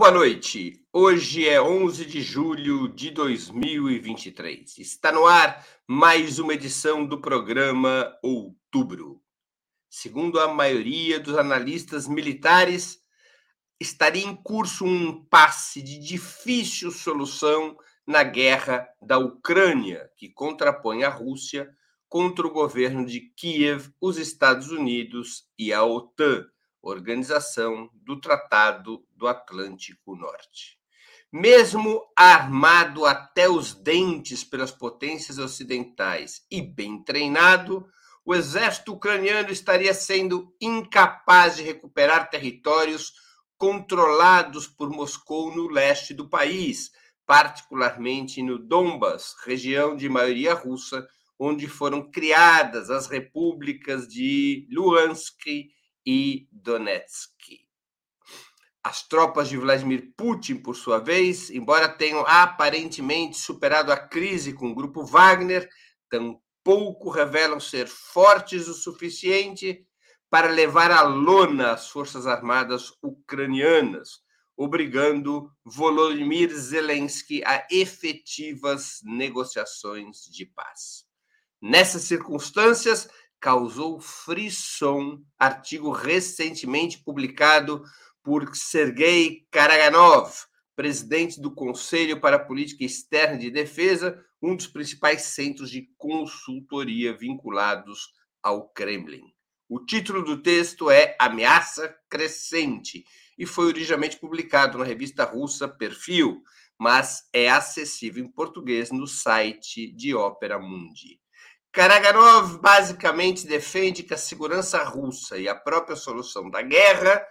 Boa noite. Hoje é 11 de julho de 2023. Está no ar mais uma edição do programa Outubro. Segundo a maioria dos analistas militares, estaria em curso um passe de difícil solução na guerra da Ucrânia, que contrapõe a Rússia contra o governo de Kiev, os Estados Unidos e a OTAN Organização do Tratado do Atlântico Norte. Mesmo armado até os dentes pelas potências ocidentais e bem treinado, o exército ucraniano estaria sendo incapaz de recuperar territórios controlados por Moscou no leste do país, particularmente no Donbas, região de maioria russa, onde foram criadas as repúblicas de Luhansk e Donetsk. As tropas de Vladimir Putin, por sua vez, embora tenham aparentemente superado a crise com o grupo Wagner, tampouco revelam ser fortes o suficiente para levar à lona as forças armadas ucranianas, obrigando Volodymyr Zelensky a efetivas negociações de paz. Nessas circunstâncias, causou frisson artigo recentemente publicado por Sergei Karaganov, presidente do Conselho para a Política Externa de Defesa, um dos principais centros de consultoria vinculados ao Kremlin. O título do texto é Ameaça Crescente e foi originalmente publicado na revista russa Perfil, mas é acessível em português no site de Opera Mundi. Karaganov basicamente defende que a segurança russa e a própria solução da guerra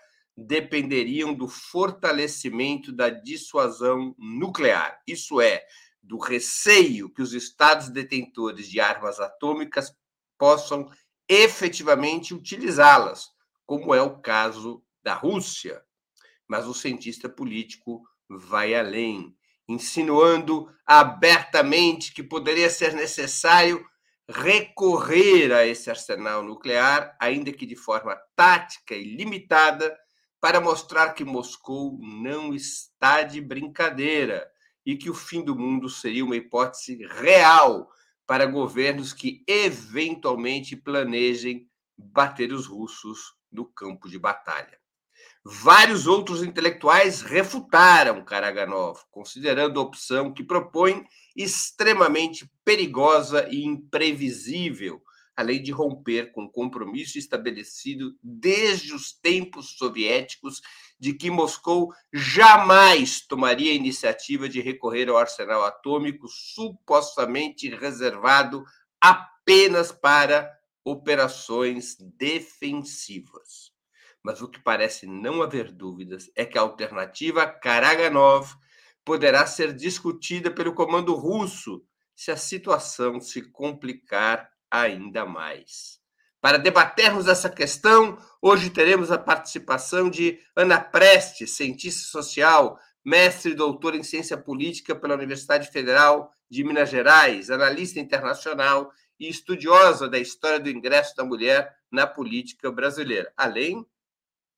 dependeriam do fortalecimento da dissuasão nuclear, isso é, do receio que os estados detentores de armas atômicas possam efetivamente utilizá-las, como é o caso da Rússia. Mas o cientista político vai além, insinuando abertamente que poderia ser necessário recorrer a esse arsenal nuclear, ainda que de forma tática e limitada, para mostrar que Moscou não está de brincadeira e que o fim do mundo seria uma hipótese real para governos que eventualmente planejem bater os russos no campo de batalha. Vários outros intelectuais refutaram Karaganov, considerando a opção que propõe extremamente perigosa e imprevisível, além de romper com o compromisso estabelecido desde os tempos soviéticos de que Moscou jamais tomaria a iniciativa de recorrer ao arsenal atômico supostamente reservado apenas para operações defensivas. Mas o que parece não haver dúvidas é que a alternativa Karaganov poderá ser discutida pelo comando russo se a situação se complicar ainda mais. Para debatermos essa questão, hoje teremos a participação de Ana Prestes, cientista social, mestre e doutora em ciência política pela Universidade Federal de Minas Gerais, analista internacional e estudiosa da história do ingresso da mulher na política brasileira, além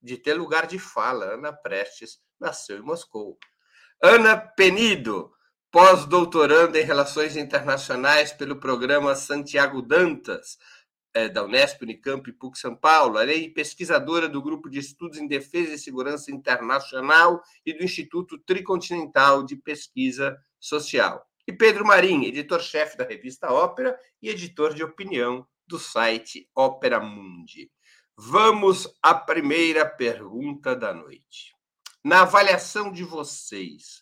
de ter lugar de fala. Ana Prestes nasceu em Moscou. Ana Penido, pós-doutoranda em Relações Internacionais pelo programa Santiago Dantas, é, da Unesp, Unicamp e PUC São Paulo, além de pesquisadora do Grupo de Estudos em Defesa e Segurança Internacional e do Instituto Tricontinental de Pesquisa Social. E Pedro Marim, editor-chefe da revista Ópera e editor de opinião do site Ópera Mundi. Vamos à primeira pergunta da noite na avaliação de vocês,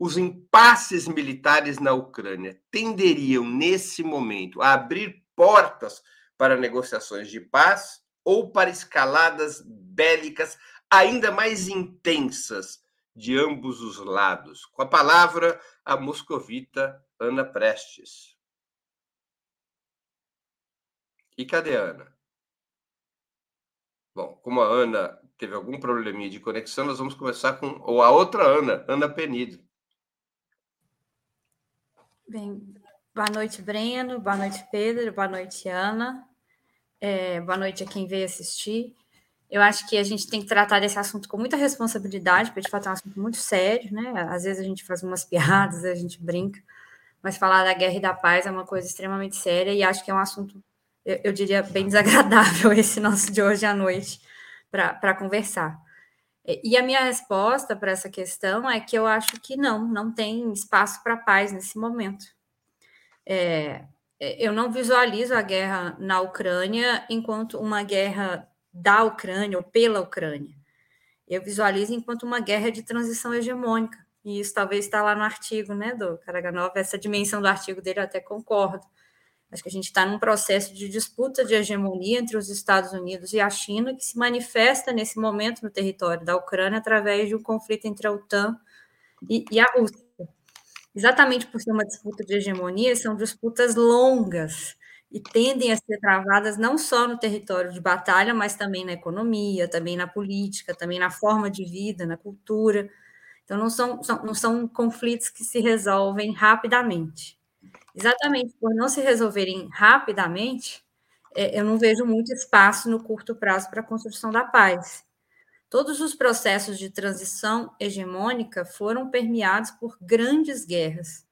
os impasses militares na Ucrânia tenderiam, nesse momento, a abrir portas para negociações de paz ou para escaladas bélicas ainda mais intensas de ambos os lados? Com a palavra, a moscovita Ana Prestes. E cadê a Ana? Bom, como a Ana teve algum probleminha de conexão, nós vamos começar com ou a outra Ana, Ana Penido. Bem, boa noite, Breno, boa noite, Pedro, boa noite, Ana, é, boa noite a quem veio assistir. Eu acho que a gente tem que tratar desse assunto com muita responsabilidade, porque de fato é um assunto muito sério, né? Às vezes a gente faz umas piadas, a gente brinca, mas falar da guerra e da paz é uma coisa extremamente séria e acho que é um assunto, eu, eu diria, bem desagradável esse nosso de hoje à noite para conversar. E a minha resposta para essa questão é que eu acho que não, não tem espaço para paz nesse momento. É, eu não visualizo a guerra na Ucrânia enquanto uma guerra da Ucrânia ou pela Ucrânia. Eu visualizo enquanto uma guerra de transição hegemônica. E isso talvez está lá no artigo né, do Karaganov, essa dimensão do artigo dele eu até concordo. Acho que a gente está num processo de disputa de hegemonia entre os Estados Unidos e a China, que se manifesta nesse momento no território da Ucrânia através de um conflito entre a OTAN e, e a Rússia. Exatamente por ser uma disputa de hegemonia, são disputas longas, e tendem a ser travadas não só no território de batalha, mas também na economia, também na política, também na forma de vida, na cultura. Então, não são, são, não são conflitos que se resolvem rapidamente. Exatamente por não se resolverem rapidamente, é, eu não vejo muito espaço no curto prazo para a construção da paz. Todos os processos de transição hegemônica foram permeados por grandes guerras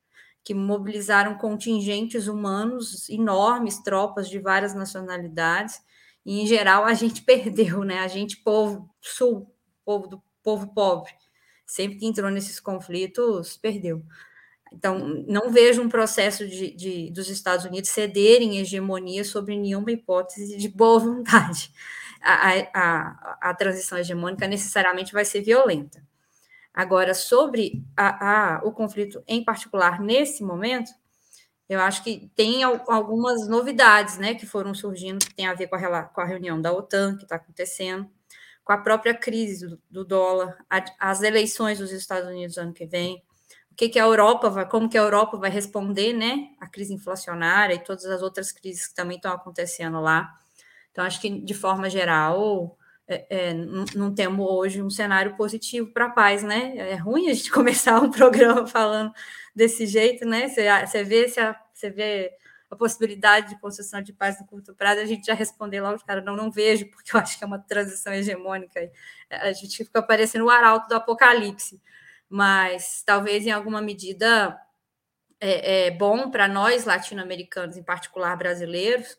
que mobilizaram contingentes humanos enormes, tropas de várias nacionalidades, e em geral a gente perdeu, né? A gente, povo sul, povo do povo pobre, sempre que entrou nesses conflitos, perdeu. Então, não vejo um processo de, de, dos Estados Unidos cederem hegemonia sobre nenhuma hipótese de boa vontade. A, a, a transição hegemônica necessariamente vai ser violenta. Agora, sobre a, o conflito em particular nesse momento, eu acho que tem algumas novidades né, que foram surgindo, que tem a ver com a, com a reunião da OTAN que está acontecendo, com a própria crise do, do dólar, as eleições dos Estados Unidos ano que vem, que, que a Europa vai, como que a Europa vai responder né, à crise inflacionária e todas as outras crises que também estão acontecendo lá. Então, acho que, de forma geral, é, é, não, temos hoje um cenário positivo para a paz, né? É ruim a gente começar um programa falando desse jeito, né? Você, você, vê, você, você vê a possibilidade de construção de paz no curto prazo, a gente já respondeu logo, cara, não, não vejo, porque eu acho que é uma transição hegemônica. A gente fica parecendo o arauto do apocalipse, mas talvez em alguma medida é, é bom para nós latino-americanos, em particular brasileiros,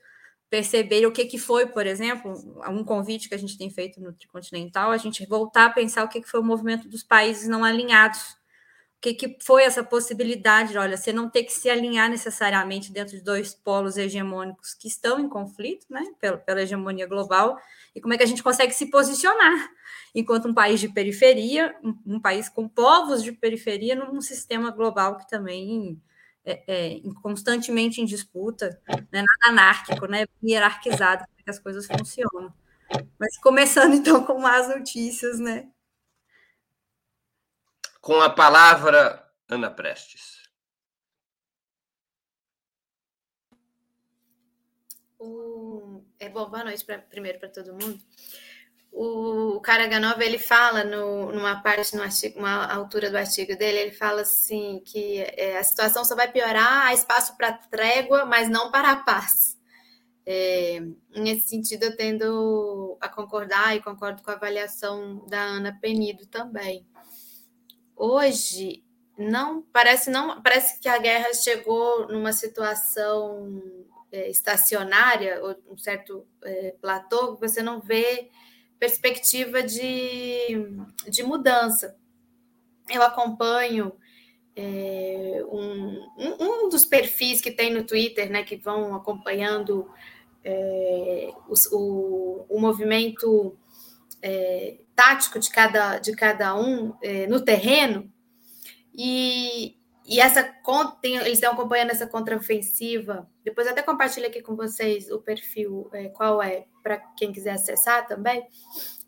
perceber o que, que foi, por exemplo, um convite que a gente tem feito no Tricontinental, a gente voltar a pensar o que, que foi o movimento dos países não alinhados. O que, que foi essa possibilidade, olha, você não ter que se alinhar necessariamente dentro de dois polos hegemônicos que estão em conflito, né, pela, pela hegemonia global, e como é que a gente consegue se posicionar enquanto um país de periferia, um, um país com povos de periferia, num sistema global que também é, é, constantemente em disputa, né, nada anárquico, né, hierarquizado, como é que as coisas funcionam. Mas começando então com más notícias, né? Com a palavra, Ana Prestes. O... É bom, boa noite pra, primeiro para todo mundo o Karaganov ele fala no, numa parte, artigo, uma altura do artigo dele, ele fala assim que é, a situação só vai piorar, há espaço para trégua, mas não para a paz. É, nesse sentido, eu tendo a concordar e concordo com a avaliação da Ana Penido também. Hoje, não parece não parece que a guerra chegou numa situação é, estacionária, ou um certo é, platô, que você não vê perspectiva de, de mudança. Eu acompanho é, um, um, dos perfis que tem no Twitter, né, que vão acompanhando é, o, o, o, movimento é, tático de cada, de cada um é, no terreno, e, e essa tem, eles estão acompanhando essa contraofensiva. Depois até compartilho aqui com vocês o perfil, é, qual é, para quem quiser acessar também.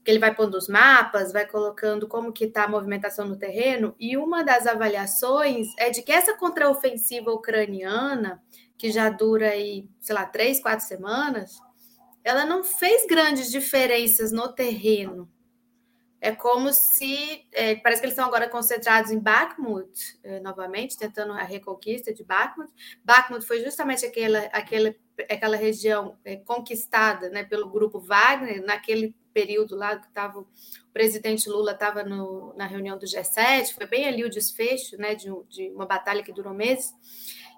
Que ele vai pondo os mapas, vai colocando como que está a movimentação no terreno. E uma das avaliações é de que essa contraofensiva ucraniana, que já dura aí, sei lá, três, quatro semanas, ela não fez grandes diferenças no terreno é como se. É, parece que eles estão agora concentrados em Bakhmut, é, novamente, tentando a reconquista de Bakhmut. Bakhmut foi justamente aquela, aquela, aquela região é, conquistada né, pelo grupo Wagner naquele período lá que estava o presidente Lula estava na reunião do G7, foi bem ali o desfecho né, de, de uma batalha que durou meses.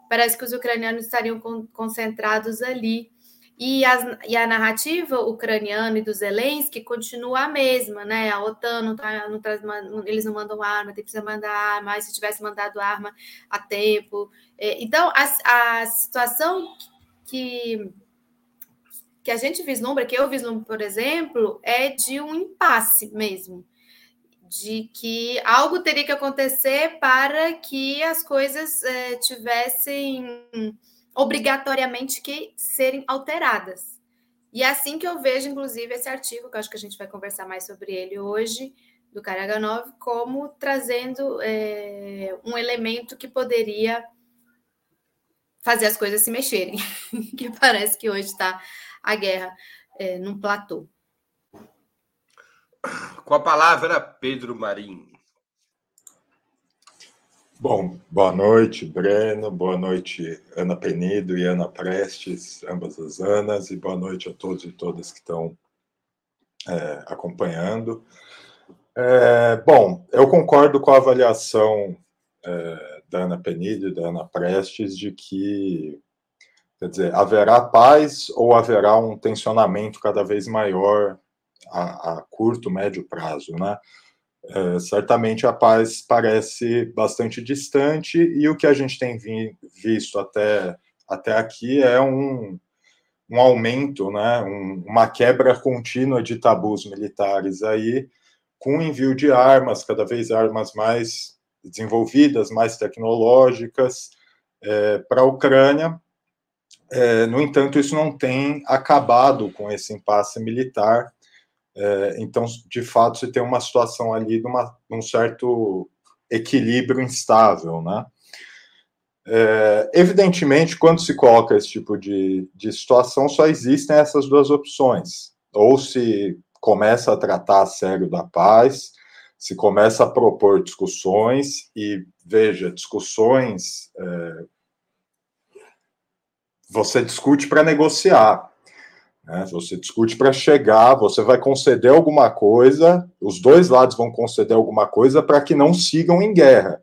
Parece que os ucranianos estariam con concentrados ali. E, e, a narrativa ucraniana e do Zelensky continua a mesma, né? A OTAN não, tá, não traz, eles não mandam arma, tem que mandar arma, mas se tivesse mandado arma a tempo. É, então, a, a situação que que a gente vislumbra, que eu vislumbro, por exemplo, é de um impasse mesmo, de que algo teria que acontecer para que as coisas é, tivessem obrigatoriamente que serem alteradas. E é assim que eu vejo, inclusive, esse artigo, que eu acho que a gente vai conversar mais sobre ele hoje, do Karaganov, como trazendo é, um elemento que poderia fazer as coisas se mexerem, que parece que hoje está a guerra é, num platô. Com a palavra, Pedro Marinho. Bom, boa noite, Breno, boa noite, Ana Penido e Ana Prestes, ambas as Anas, e boa noite a todos e todas que estão é, acompanhando. É, bom, eu concordo com a avaliação é, da Ana Penido e da Ana Prestes de que Quer dizer, haverá paz ou haverá um tensionamento cada vez maior a, a curto, médio prazo, né? É, certamente a paz parece bastante distante e o que a gente tem vi, visto até, até aqui é um, um aumento, né, um, uma quebra contínua de tabus militares aí, com envio de armas, cada vez armas mais desenvolvidas, mais tecnológicas, é, para a Ucrânia, é, no entanto, isso não tem acabado com esse impasse militar. É, então, de fato, você tem uma situação ali de, uma, de um certo equilíbrio instável, né? É, evidentemente, quando se coloca esse tipo de, de situação, só existem essas duas opções. Ou se começa a tratar a sério da paz, se começa a propor discussões, e veja, discussões é, você discute para negociar. Né? Você discute para chegar, você vai conceder alguma coisa, os dois lados vão conceder alguma coisa para que não sigam em guerra.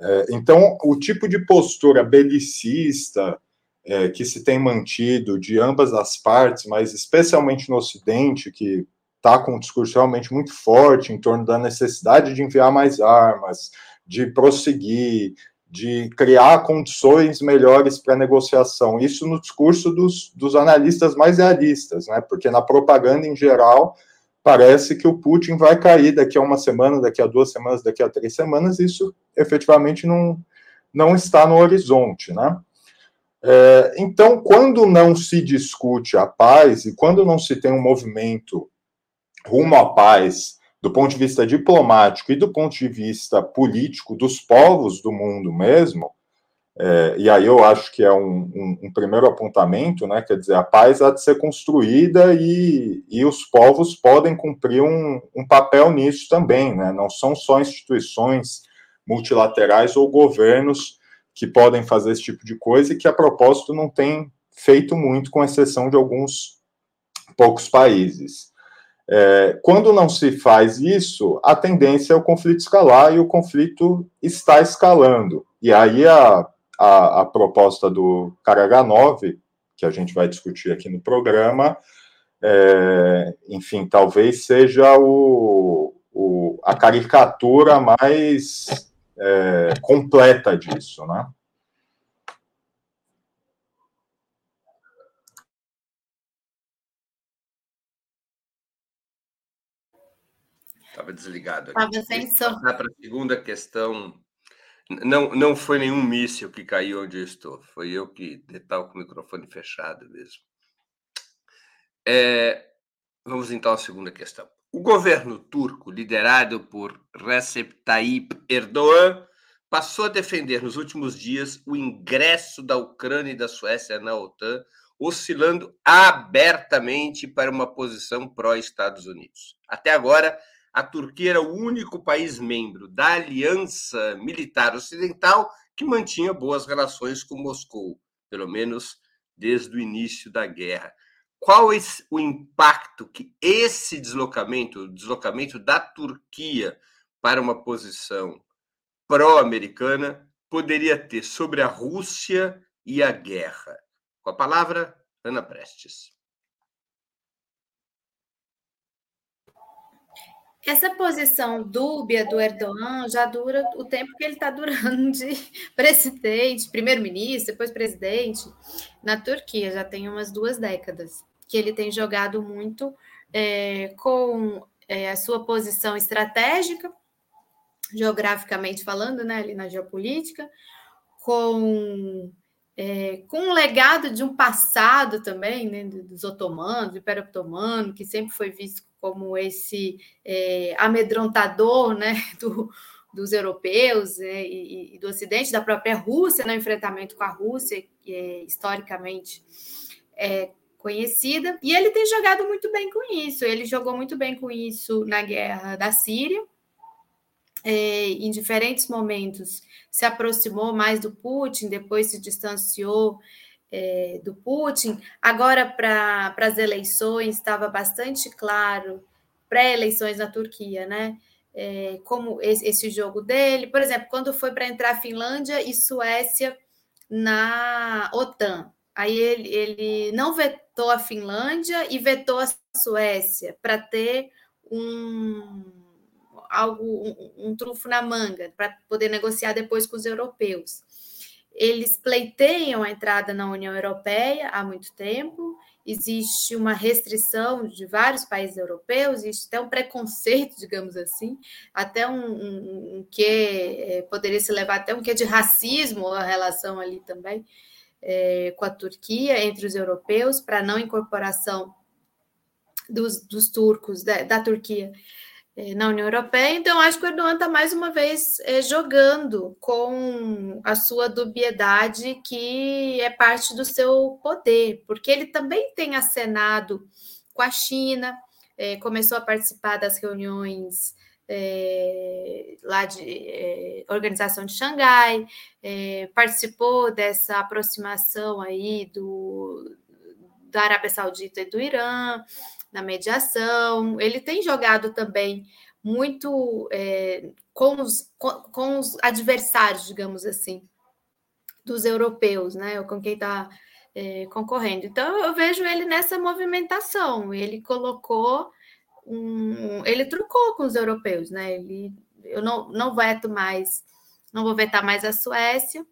É, então, o tipo de postura belicista é, que se tem mantido de ambas as partes, mas especialmente no Ocidente, que está com um discurso realmente muito forte em torno da necessidade de enviar mais armas, de prosseguir, de criar condições melhores para negociação. Isso no discurso dos, dos analistas mais realistas, né? porque na propaganda em geral parece que o Putin vai cair daqui a uma semana, daqui a duas semanas, daqui a três semanas. Isso efetivamente não, não está no horizonte. Né? É, então, quando não se discute a paz e quando não se tem um movimento rumo à paz do ponto de vista diplomático e do ponto de vista político dos povos do mundo mesmo, é, e aí eu acho que é um, um, um, primeiro apontamento, né? Quer dizer, a paz há de ser construída e, e os povos podem cumprir um, um papel nisso também, né? Não são só instituições multilaterais ou governos que podem fazer esse tipo de coisa e que, a propósito, não tem feito muito, com exceção de alguns poucos países. É, quando não se faz isso, a tendência é o conflito escalar e o conflito está escalando. E aí a, a, a proposta do Karaganov, que a gente vai discutir aqui no programa, é, enfim, talvez seja o, o, a caricatura mais é, completa disso, né? Estava desligado. Estava sem som. Para a segunda questão, não, não foi nenhum míssil que caiu onde eu estou. Foi eu que estava com o microfone fechado mesmo. É, vamos então à segunda questão. O governo turco, liderado por Recep Tayyip Erdogan, passou a defender nos últimos dias o ingresso da Ucrânia e da Suécia na OTAN, oscilando abertamente para uma posição pró-Estados Unidos. Até agora, a Turquia era o único país membro da Aliança Militar Ocidental que mantinha boas relações com Moscou, pelo menos desde o início da guerra. qual é o impacto que esse deslocamento, o deslocamento da Turquia para uma posição pró-americana, poderia ter sobre a Rússia e a guerra? Com a palavra, Ana Prestes. Essa posição dúbia do Erdogan já dura o tempo que ele está durando de presidente, primeiro-ministro, depois presidente, na Turquia, já tem umas duas décadas, que ele tem jogado muito é, com é, a sua posição estratégica, geograficamente falando, né, ali na geopolítica, com é, com um legado de um passado também, né, dos otomanos, do Império Otomano, que sempre foi visto como esse é, amedrontador né, do, dos europeus é, e, e, do Ocidente, da própria Rússia, no enfrentamento com a Rússia, que é historicamente é conhecida, e ele tem jogado muito bem com isso. Ele jogou muito bem com isso na guerra da Síria, é, em diferentes momentos se aproximou mais do Putin, depois se distanciou é, do Putin. Agora, para as eleições, estava bastante claro, pré-eleições na Turquia, né? É, como esse, esse, jogo dele. Por exemplo, quando foi para entrar Finlândia e Suécia na OTAN. Aí ele, ele não vetou a Finlândia e vetou a Suécia para ter um algo, um, um trunfo na manga para poder negociar depois com os europeus. Eles pleiteiam a entrada na União Europeia há muito tempo, existe uma restrição de vários países europeus, existe até um preconceito, digamos assim, até um, um, um que é, poderia se levar até um que de racismo a relação ali também é, com a Turquia entre os europeus para não incorporação dos, dos turcos da, da Turquia na União Europeia. Então, acho que o Erdogan está mais uma vez é, jogando com a sua dubiedade, que é parte do seu poder, porque ele também tem acenado com a China, é, começou a participar das reuniões é, lá de é, organização de Xangai, é, participou dessa aproximação aí do, da Arábia Saudita e do Irã, na mediação. Ele tem jogado também muito é, com, os, com, com, os adversários, digamos assim, dos europeus, né? Com quem está é, concorrendo. Então eu vejo ele nessa movimentação. Ele colocou um, ele trocou com os europeus, né? Ele, eu não, não veto mais, não vou vetar mais a Suécia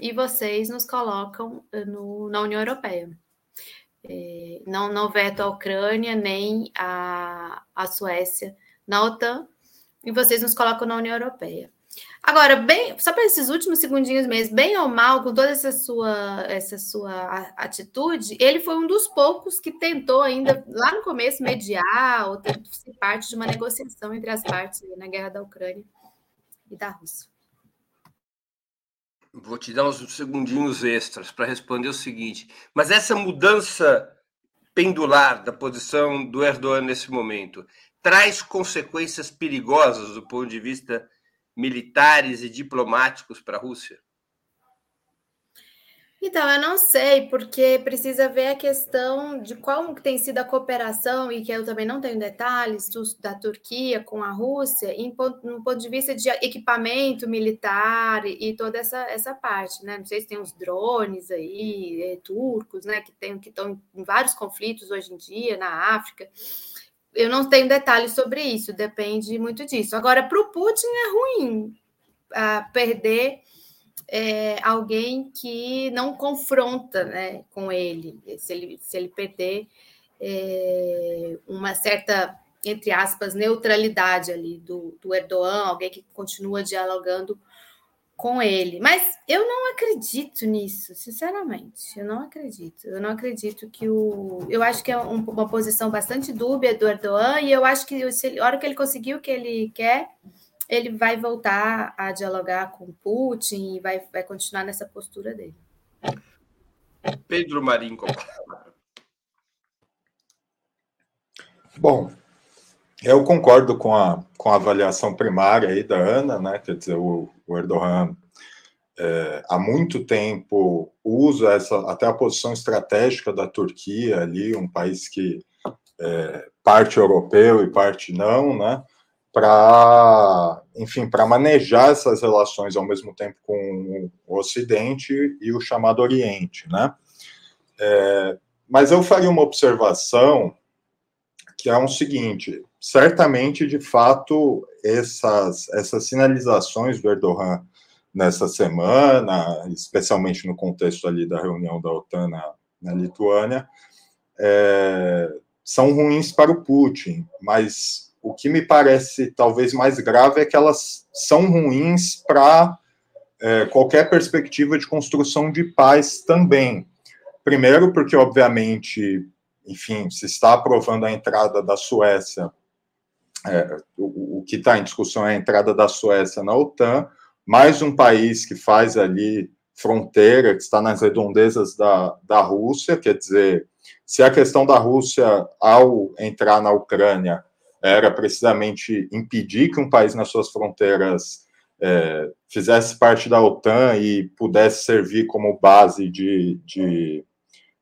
e vocês nos colocam no, na União Europeia. É, não, não veto a Ucrânia nem a, a Suécia na OTAN, e vocês nos colocam na União Europeia. Agora, bem, só para esses últimos segundinhos mesmo, bem ou mal, com toda essa sua, essa sua atitude, ele foi um dos poucos que tentou ainda, lá no começo, mediar ou ser parte de uma negociação entre as partes na guerra da Ucrânia e da Rússia. Vou te dar uns segundinhos extras para responder o seguinte. Mas essa mudança pendular da posição do Erdogan nesse momento traz consequências perigosas do ponto de vista militares e diplomáticos para a Rússia? Então, eu não sei, porque precisa ver a questão de qual tem sido a cooperação, e que eu também não tenho detalhes, da Turquia com a Rússia, em, no ponto de vista de equipamento militar e, toda essa, essa parte, né? Não sei se tem os drones aí, é, turcos, né, que, que estão em vários conflitos hoje em dia, na África. Eu não tenho detalhes sobre isso, depende muito disso. Agora, para o Putin é ruim ah, perder é, alguém que não confronta né, com ele, se ele, se ele perder é, uma certa, entre aspas, neutralidade ali do, do Erdogan, alguém que continua dialogando com ele. Mas eu não acredito nisso, sinceramente. Eu não acredito. Eu não acredito que o. Eu acho que é um, uma posição bastante dúbia do Erdogan, e eu acho que se, a hora que ele conseguiu o que ele quer, ele vai voltar a dialogar com Putin e vai, vai continuar nessa postura dele. Pedro Marinho. Bom, eu concordo com a, com a avaliação primária aí da Ana, né? Quer dizer, o, o Erdogan é, há muito tempo usa essa até a posição estratégica da Turquia ali, um país que é, parte europeu e parte não, né? Para, enfim, para manejar essas relações ao mesmo tempo com o Ocidente e o chamado Oriente, né? É, mas eu faria uma observação que é o um seguinte: certamente, de fato, essas, essas sinalizações do Erdogan nessa semana, especialmente no contexto ali da reunião da OTAN na, na Lituânia, é, são ruins para o Putin, mas o que me parece talvez mais grave é que elas são ruins para é, qualquer perspectiva de construção de paz também. Primeiro, porque, obviamente, enfim, se está aprovando a entrada da Suécia, é, o, o, que está em discussão é a entrada da Suécia na OTAN, mais um país que faz ali fronteira, que está nas redondezas da, da Rússia, quer dizer, se a questão da Rússia, ao entrar na Ucrânia, era precisamente impedir que um país nas suas fronteiras é, fizesse parte da OTAN e pudesse servir como base de, de,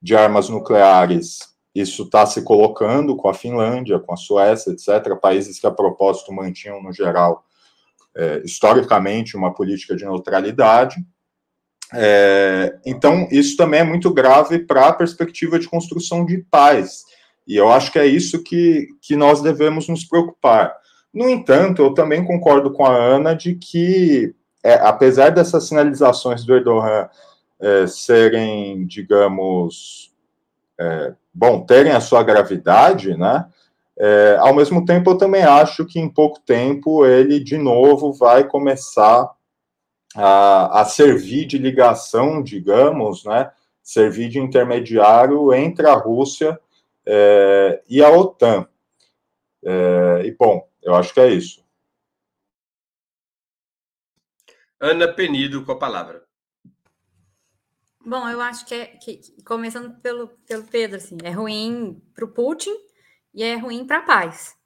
de armas nucleares, isso está se colocando com a Finlândia, com a Suécia, etc., países que a propósito mantinham, no geral, é, historicamente, uma política de neutralidade. É, então, isso também é muito grave para a perspectiva de construção de paz. E eu acho que é isso que, que nós devemos nos preocupar. No entanto, eu também concordo com a Ana de que, é, apesar dessas sinalizações do Erdogan é, serem, digamos, é, bom, terem a sua gravidade, né? É, ao mesmo tempo, eu também acho que em pouco tempo ele, de novo, vai começar a, a servir de ligação, digamos, né? Servir de intermediário entre a Rússia é, e a OTAN. É, e, bom, eu acho que é isso. Ana Penido com a palavra. Bom, eu acho que, é, que começando pelo, pelo Pedro, assim, é ruim para o Putin e é ruim para a paz.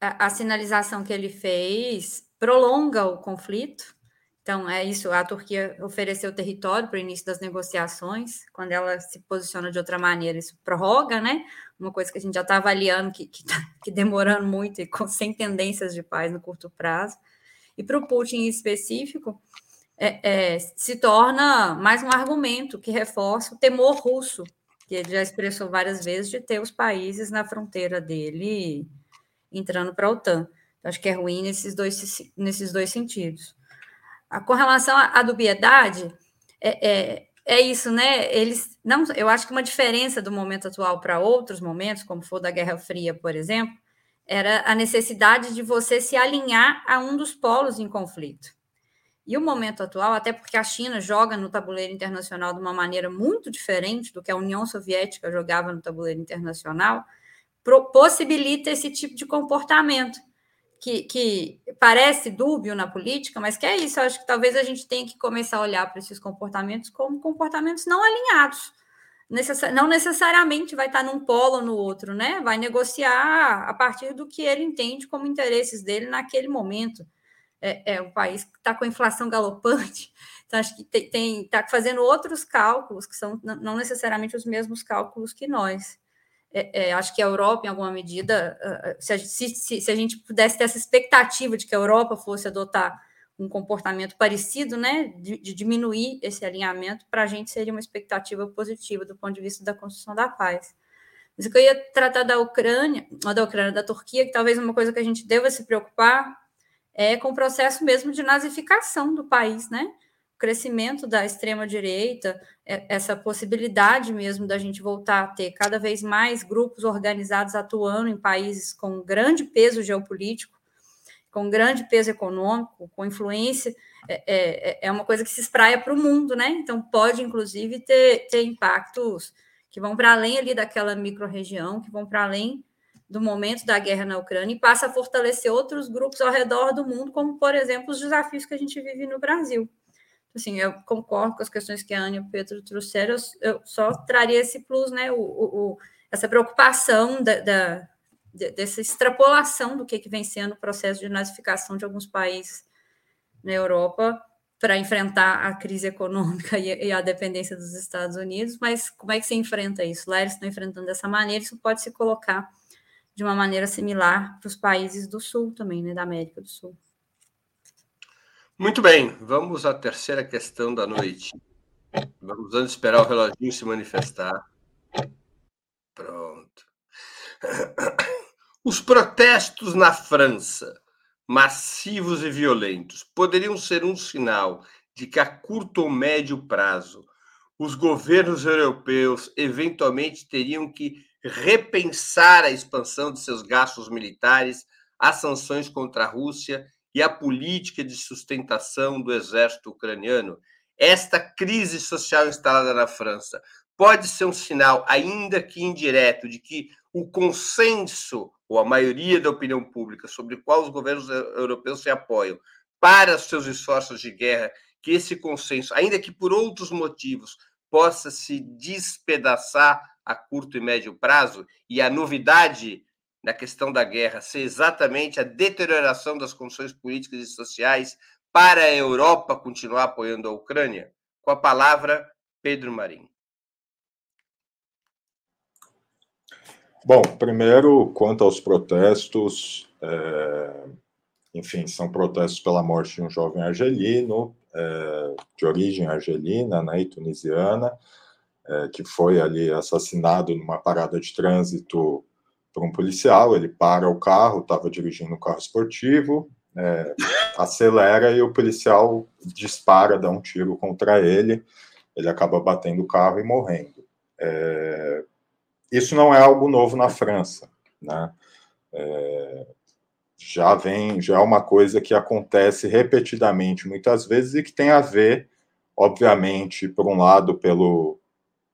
A, sinalização que ele fez prolonga o conflito. Então, é isso. A Turquia ofereceu território para o início das negociações. Quando ela se posiciona de outra maneira, isso prorroga, né? Uma coisa que a gente já está avaliando, que, que, tá, que demorando muito e com, sem tendências de paz no curto prazo. E para o Putin em específico, é, é, se torna mais um argumento que reforça o temor russo, que ele já expressou várias vezes, de ter os países na fronteira dele entrando para a OTAN. acho que é ruim nesses dois, nesses dois sentidos. Com relação à, dubiedade, é, é, é, isso, né? Eles não, eu acho que uma diferença do momento atual para outros momentos, como foi da Guerra Fria, por exemplo, era a necessidade de você se alinhar a um dos polos em conflito. E o momento atual, até porque a China joga no tabuleiro internacional de uma maneira muito diferente do que a União Soviética jogava no tabuleiro internacional, possibilita esse tipo de comportamento, que, que parece dúbio na política, mas que é isso. Eu acho que talvez a gente tenha que começar a olhar para esses comportamentos como comportamentos não alinhados. Não necessariamente vai estar num polo ou no outro, né? Vai negociar a partir do que ele entende como interesses dele naquele momento é, é país que está com inflação galopante, então acho que tem está fazendo outros cálculos que são não necessariamente os mesmos cálculos que nós. É, é, acho que a Europa, em alguma medida, se a, se, se, se a, gente pudesse ter essa expectativa de que a Europa fosse adotar um comportamento parecido, né, de, de diminuir esse alinhamento, para a gente seria uma expectativa positiva do ponto de vista da construção da paz. Mas eu ia tratar da Ucrânia, da Ucrânia, da Turquia, que talvez uma coisa que a gente deva se preocupar, é, com o processo mesmo de nazificação do país, né? Crescimento da extrema-direita, é, essa possibilidade mesmo da gente voltar a ter cada vez mais grupos organizados atuando em países com grande peso geopolítico, com grande peso econômico, com influência, é, é, é uma coisa que se espraia para o mundo, né? Então, pode, inclusive, ter, ter impactos que vão para além ali daquela micro-região, que vão para além do momento da guerra na Ucrânia e passa a fortalecer outros grupos ao redor do mundo, como, por exemplo, os desafios que a gente vive no Brasil. Assim, eu concordo com as questões que a Ana e o Pedro trouxeram, eu só traria esse plus, né, o, o essa preocupação da, da, dessa extrapolação do que, que vem sendo o processo de nazificação de alguns países na Europa para enfrentar a crise econômica e, a dependência dos Estados Unidos, mas como é que se enfrenta isso? Lá eles estão enfrentando dessa maneira, isso pode se colocar de uma maneira similar para os países do Sul também, né, da América do Sul. Muito bem, vamos à terceira questão da noite. Vamos antes esperar o reloginho se manifestar. Pronto. Os protestos na França massivos e violentos poderiam ser um sinal de que a curto ou médio prazo os governos europeus eventualmente teriam que repensar a expansão de seus gastos militares, as sanções contra a Rússia e a política de sustentação do exército ucraniano. Esta crise social instalada na França pode ser um sinal, ainda que indireto, de que o consenso ou a maioria da opinião pública sobre qual os governos europeus se apoiam para seus esforços de guerra, que esse consenso, ainda que por outros motivos, possa se despedaçar a curto e médio prazo, e a novidade na questão da guerra ser exatamente a deterioração das condições políticas e sociais para a Europa continuar apoiando a Ucrânia? Com a palavra, Pedro Marinho. Bom, primeiro, quanto aos protestos, é, enfim, são protestos pela morte de um jovem argelino, é, de origem argelina né, e tunisiana, é, que foi ali assassinado numa parada de trânsito por um policial. Ele para o carro, estava dirigindo um carro esportivo, é, acelera e o policial dispara, dá um tiro contra ele. Ele acaba batendo o carro e morrendo. É, isso não é algo novo na França, né? É, já vem, já é uma coisa que acontece repetidamente muitas vezes e que tem a ver, obviamente, por um lado, pelo,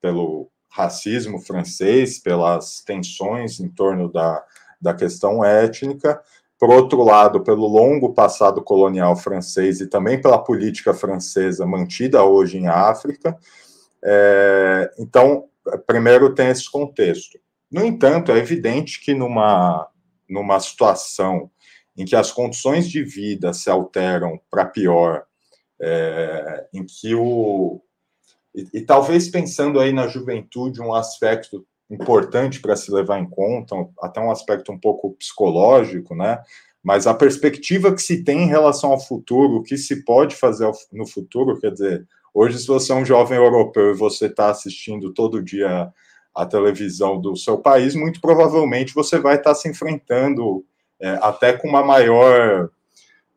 pelo racismo francês, pelas tensões em torno da, da questão étnica, por outro lado, pelo longo passado colonial francês e também pela política francesa mantida hoje em África. É, então, primeiro tem esse contexto. No entanto, é evidente que numa, numa situação em que as condições de vida se alteram para pior, é, em que o. E, e, talvez pensando aí na juventude, um aspecto importante para se levar em conta, até um aspecto um pouco psicológico, né? Mas a perspectiva que se tem em relação ao futuro, o que se pode fazer no futuro, quer dizer, Hoje, se você é um jovem europeu e você está assistindo todo dia a televisão do seu país, muito provavelmente você vai estar tá se enfrentando é, até com uma maior,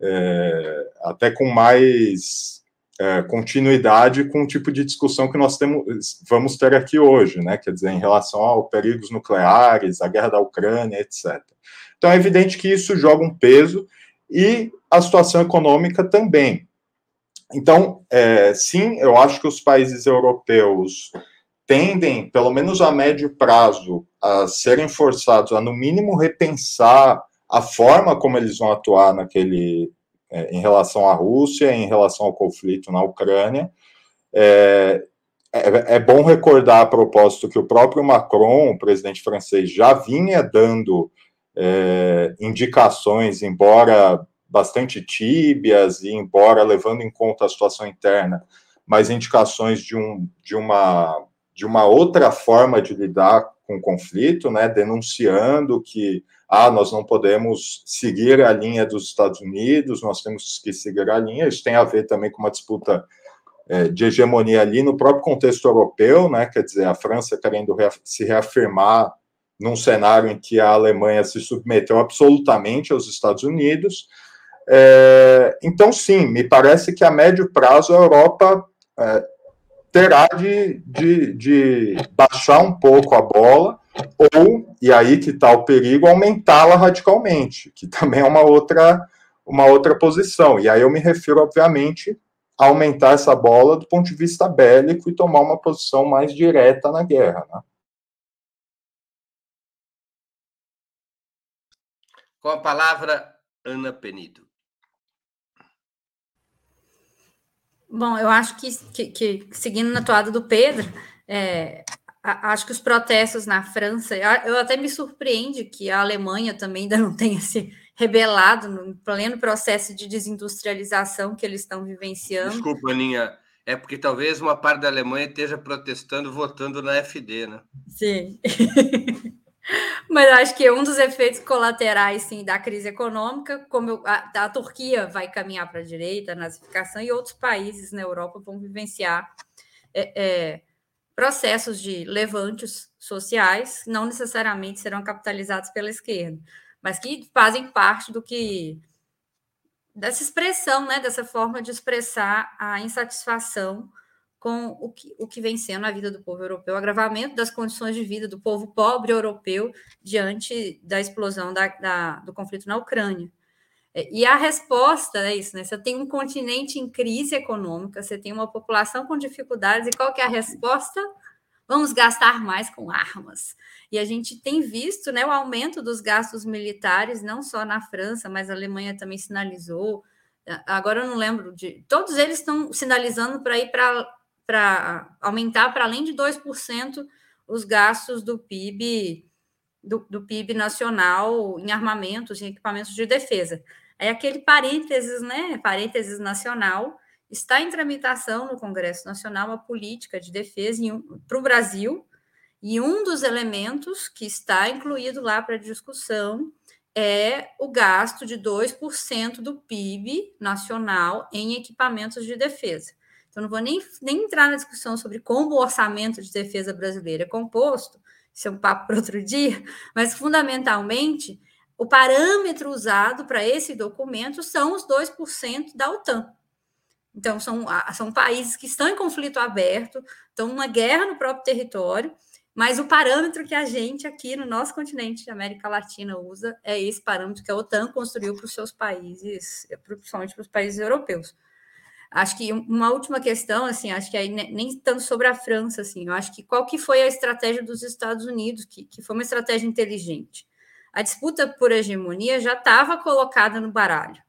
é, até com mais é, continuidade com o tipo de discussão que nós temos, vamos ter aqui hoje, né? Quer dizer, em relação aos perigos nucleares, a guerra da Ucrânia, etc. Então é evidente que isso joga um peso e a situação econômica também. Então, é, sim, eu acho que os países europeus tendem, pelo menos a médio prazo, a serem forçados a, no mínimo, repensar a forma como eles vão atuar naquele, é, em relação à Rússia, em relação ao conflito na Ucrânia. É, é, é, bom recordar a propósito que o próprio Macron, o presidente francês, já vinha dando é, indicações, embora bastante tíbias e embora levando em conta a situação interna, mas indicações de, um, de, uma, de uma outra forma de lidar com conflito, né, denunciando que ah, nós não podemos seguir a linha dos Estados Unidos, nós temos que seguir a linha. Isso tem a ver também com uma disputa é, de hegemonia ali no próprio contexto europeu, né, quer dizer, a França querendo se reafirmar num cenário em que a Alemanha se submeteu absolutamente aos Estados Unidos, é, então, sim, me parece que a médio prazo a Europa é, terá de, de, de, baixar um pouco a bola, ou, e aí que está o perigo, aumentá-la radicalmente, que também é uma outra, uma outra posição. E aí eu me refiro, obviamente, a aumentar essa bola do ponto de vista bélico e tomar uma posição mais direta na guerra. Né? Com a palavra, Ana Penido. Bom, eu acho que, que, que seguindo na toada do Pedro, é, a, acho que os protestos na França, eu, eu, até me surpreende que a Alemanha também ainda não tenha se rebelado no pleno processo de desindustrialização que eles estão vivenciando. Desculpa, Aninha, é porque talvez uma parte da Alemanha esteja protestando votando na FD, né? Sim. Mas acho que um dos efeitos colaterais sim, da crise econômica, como a, a, Turquia vai caminhar para a direita, a nazificação, e outros países na Europa vão vivenciar é, é, processos de levantes sociais, não necessariamente serão capitalizados pela esquerda, mas que fazem parte do que dessa expressão, né, dessa forma de expressar a insatisfação com o que, o que vem sendo a vida do povo europeu, o agravamento das condições de vida do povo pobre europeu diante da explosão da, da, do conflito na Ucrânia. É, e a resposta é isso, né? Você tem um continente em crise econômica, você tem uma população com dificuldades, e qual que é a resposta? Vamos gastar mais com armas. E a gente tem visto né, o aumento dos gastos militares, não só na França, mas a Alemanha também sinalizou. Agora eu não lembro de. Todos eles estão sinalizando para ir para para aumentar para além de 2% os gastos do PIB do, do, PIB nacional em armamentos e equipamentos de defesa. É aquele parênteses, né? Parênteses nacional está em tramitação no Congresso Nacional a política de defesa para o Brasil e um dos elementos que está incluído lá para discussão é o gasto de 2% do PIB nacional em equipamentos de defesa. Então, não vou nem, nem entrar na discussão sobre como o orçamento de defesa brasileiro é composto, isso é um papo para outro dia, mas fundamentalmente o parâmetro usado para esse documento são os 2% da OTAN. Então, são, são países que estão em conflito aberto, estão numa guerra no próprio território, mas o parâmetro que a gente aqui no nosso continente de América Latina usa é esse parâmetro que a OTAN construiu para os seus países, principalmente para os países europeus. Acho que uma última questão, assim, acho que aí nem tanto sobre a França, assim, eu acho que qual que foi a estratégia dos Estados Unidos, que, que foi uma estratégia inteligente. A disputa por hegemonia já estava colocada no baralho.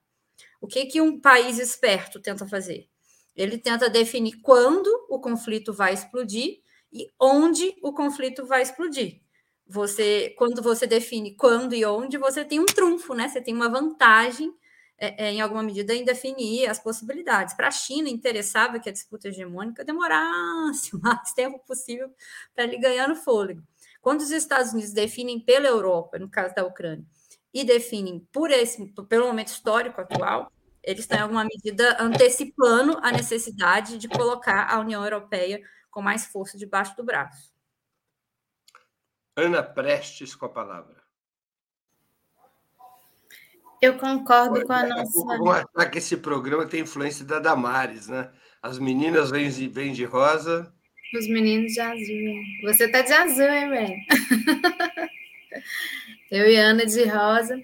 O que, que um país esperto tenta fazer? Ele tenta definir quando o conflito vai explodir e onde o conflito vai explodir. Você, quando você define quando e onde, você tem um trunfo, né? Você tem uma vantagem é, é, em alguma medida, em definir as possibilidades. Para a China, interessava que a disputa hegemônica demorasse o mais tempo possível para ele ganhando fôlego. Quando os Estados Unidos definem pela Europa, no caso da Ucrânia, e definem por esse, pelo momento histórico atual, eles estão, em alguma medida, antecipando a necessidade de colocar a União Europeia com mais força debaixo do braço. Ana Prestes com a palavra. Eu concordo com a nossa. Vamos achar que esse programa tem influência da Damares, né? As meninas vêm de, vêm de rosa. Os meninos de azul. Você tá de azul, hein, velho? Eu e Ana de rosa.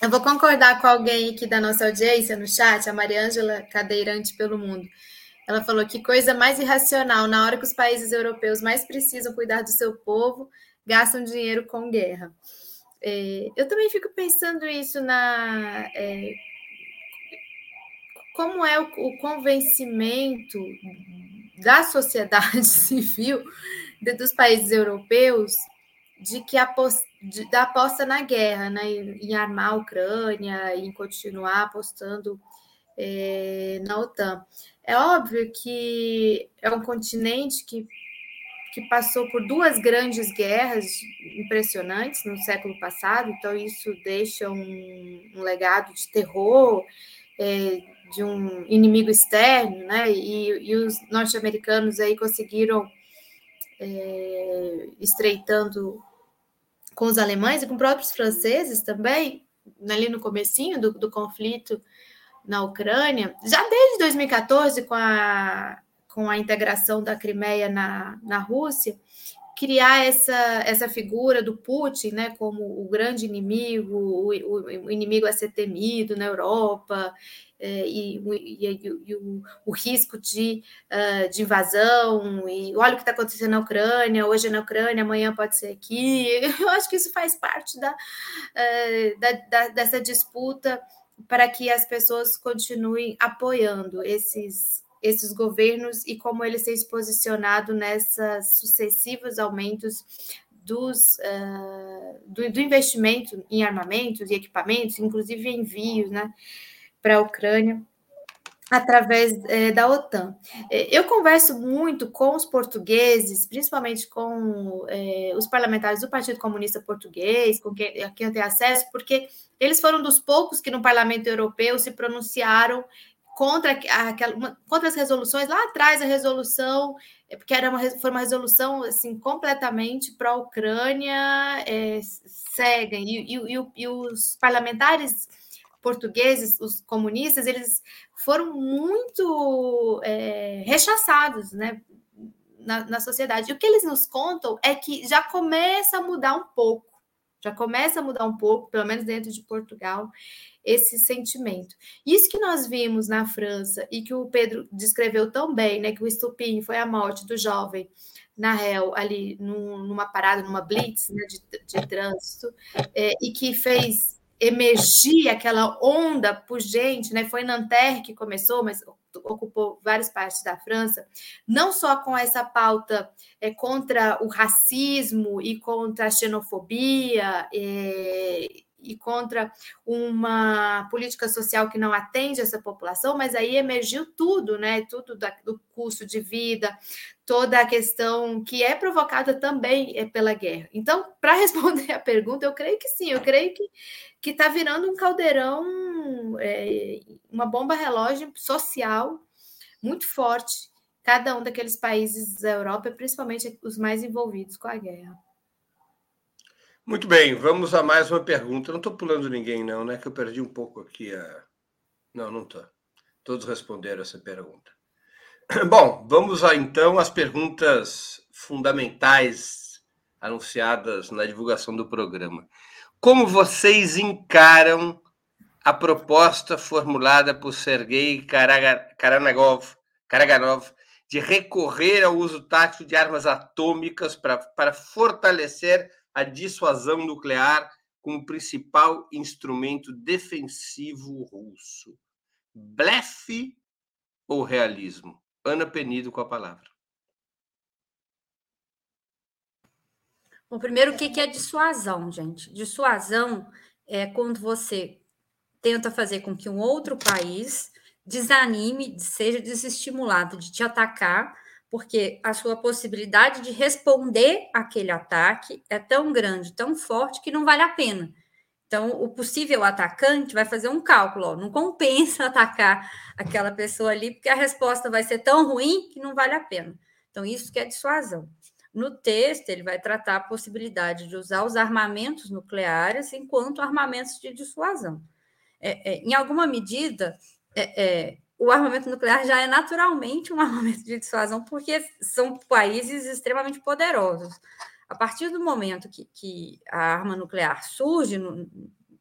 Eu vou concordar com alguém aqui da nossa audiência no chat, a Mariângela Cadeirante pelo Mundo. Ela falou que coisa mais irracional, na hora que os países europeus mais precisam cuidar do seu povo, gastam dinheiro com guerra. É, eu também fico pensando isso na. É, como é o, o, convencimento da sociedade civil de, dos países europeus de que de, da aposta na guerra, né, em, em armar a Ucrânia, em continuar apostando é, na OTAN. É óbvio que é um continente que que passou por duas grandes guerras impressionantes no século passado, então isso deixa um, um legado de terror, é, de um inimigo externo, né? E, e os norte-americanos aí conseguiram é, estreitando com os alemães e com próprios franceses também, ali no comecinho do, do conflito na Ucrânia, já desde 2014 com a com a integração da Crimeia na, na Rússia, criar essa, essa figura do Putin né, como o grande inimigo, o, o, inimigo a ser temido na Europa, é, e, e, e o, o, risco de, uh, de invasão, e olha o que está acontecendo na Ucrânia, hoje é na Ucrânia, amanhã pode ser aqui. Eu acho que isso faz parte da, uh, da, da dessa disputa para que as pessoas continuem apoiando esses esses governos e como eles têm se posicionado nessas sucessivos aumentos dos, uh, do, do, investimento em armamentos e equipamentos, inclusive envios né, para a Ucrânia através é, da OTAN. É, eu converso muito com os portugueses, principalmente com é, os parlamentares do Partido Comunista Português, com quem, a quem eu tenho acesso, porque eles foram dos poucos que no Parlamento Europeu se pronunciaram contra, aquela, contra as resoluções, lá atrás a resolução, é, porque era uma, foi uma resolução assim, completamente pró-Ucrânia, é, cega, e, e, e os parlamentares portugueses, os comunistas, eles foram muito é, rechaçados né, na, na sociedade. E o que eles nos contam é que já começa a mudar um pouco, já começa a mudar um pouco, pelo menos dentro de Portugal, esse sentimento. Isso que nós vimos na França e que o Pedro descreveu tão bem, né, que o estupim foi a morte do jovem na réu ali num, numa parada, numa blitz né, de, de trânsito, é, e que fez emergir aquela onda pungente, né? Foi Nanterre que começou, mas ocupou várias partes da França, não só com essa pauta é, contra o racismo e contra a xenofobia é, e contra uma política social que não atende essa população, mas aí emergiu tudo, né? Tudo da, do custo de vida, toda a questão que é provocada também é pela guerra. Então, para responder a pergunta, eu creio que sim, eu creio que que está virando um caldeirão, é, uma bomba relógio social muito forte. Cada um daqueles países da Europa, principalmente os mais envolvidos com a guerra. Muito bem, vamos a mais uma pergunta. Não estou pulando ninguém, não, né? Que eu perdi um pouco aqui a. Não, não estou. Todos responderam essa pergunta. Bom, vamos a, então às perguntas fundamentais anunciadas na divulgação do programa. Como vocês encaram a proposta formulada por Sergei Karaganov, Karaganov de recorrer ao uso tático de armas atômicas para, para fortalecer a dissuasão nuclear como principal instrumento defensivo russo? Blefe ou realismo? Ana Penido com a palavra. Bom, primeiro, o que é dissuasão, gente? Dissuasão é quando você tenta fazer com que um outro país desanime, seja desestimulado de te atacar, porque a sua possibilidade de responder aquele ataque é tão grande, tão forte, que não vale a pena. Então, o possível atacante vai fazer um cálculo, ó, não compensa atacar aquela pessoa ali, porque a resposta vai ser tão ruim que não vale a pena. Então, isso que é dissuasão. No texto, ele vai tratar a possibilidade de usar os armamentos nucleares enquanto armamentos de dissuasão. É, é, em alguma medida, é, é o armamento nuclear já é naturalmente um armamento de dissuasão, porque são países extremamente poderosos. A partir do momento que, que a arma nuclear surge no,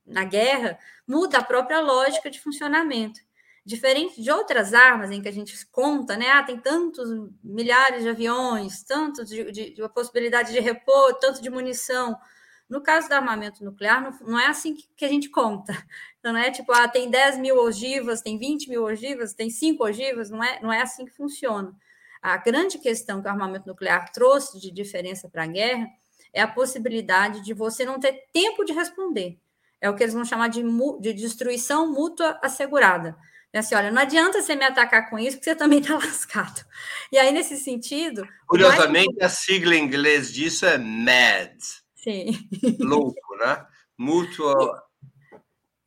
na guerra, muda a própria lógica de funcionamento. Diferente de outras armas em que a gente conta, né? Ah, tem tantos milhares de aviões, tanto de, de, de possibilidade de repor, tanto de munição. No caso do armamento nuclear, não, não é assim que, que, a gente conta. Então, não é tipo, ah, tem 10 mil ogivas, tem 20 mil ogivas, tem 5 ogivas, não é, não é assim que funciona. A grande questão que o armamento nuclear trouxe de diferença para a guerra é a possibilidade de você não ter tempo de responder. É o que eles vão chamar de, de destruição mútua assegurada. É assim, olha, não adianta você me atacar com isso, porque você também está lascado. E aí, nesse sentido. Curiosamente, mais... a sigla em inglês disso é MAD. Sim. Louco, né? Mútuo.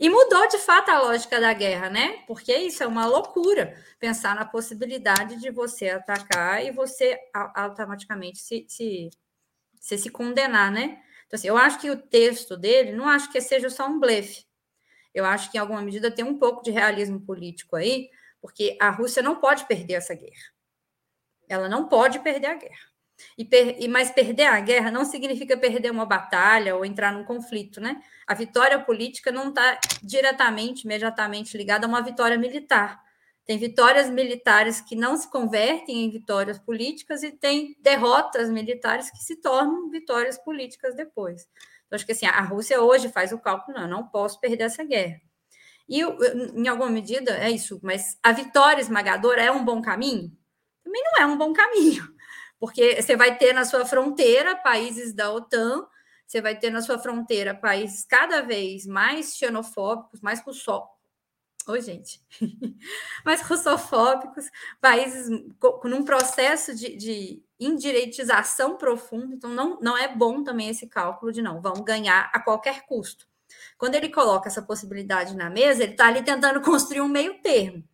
E mudou de fato a lógica da guerra, né? Porque isso é uma loucura pensar na possibilidade de você atacar e você automaticamente se, se, se, se condenar, né? Então, assim, eu acho que o texto dele, não acho que seja só um blefe. Eu acho que, em alguma medida, tem um pouco de realismo político aí, porque a Rússia não pode perder essa guerra. Ela não pode perder a guerra. E, per, mas perder a guerra não significa perder uma batalha ou entrar num conflito, né? A vitória política não está diretamente, imediatamente ligada a uma vitória militar. Tem vitórias militares que não se convertem em vitórias políticas e tem derrotas militares que se tornam vitórias políticas depois. Então, acho que assim, a Rússia hoje faz o cálculo, não, não posso perder essa guerra. E, em alguma medida, é isso, mas a vitória esmagadora é um bom caminho? Também não é um bom caminho, Porque você vai ter na sua fronteira países da OTAN, você vai ter na sua fronteira países cada vez mais xenofóbicos, mais russó... Oi, gente. mais russofóbicos, países com um processo de, de indireitização profunda. Então, não, não é bom também esse cálculo de não, vamos ganhar a qualquer custo. Quando ele coloca essa possibilidade na mesa, ele está ali tentando construir um meio termo.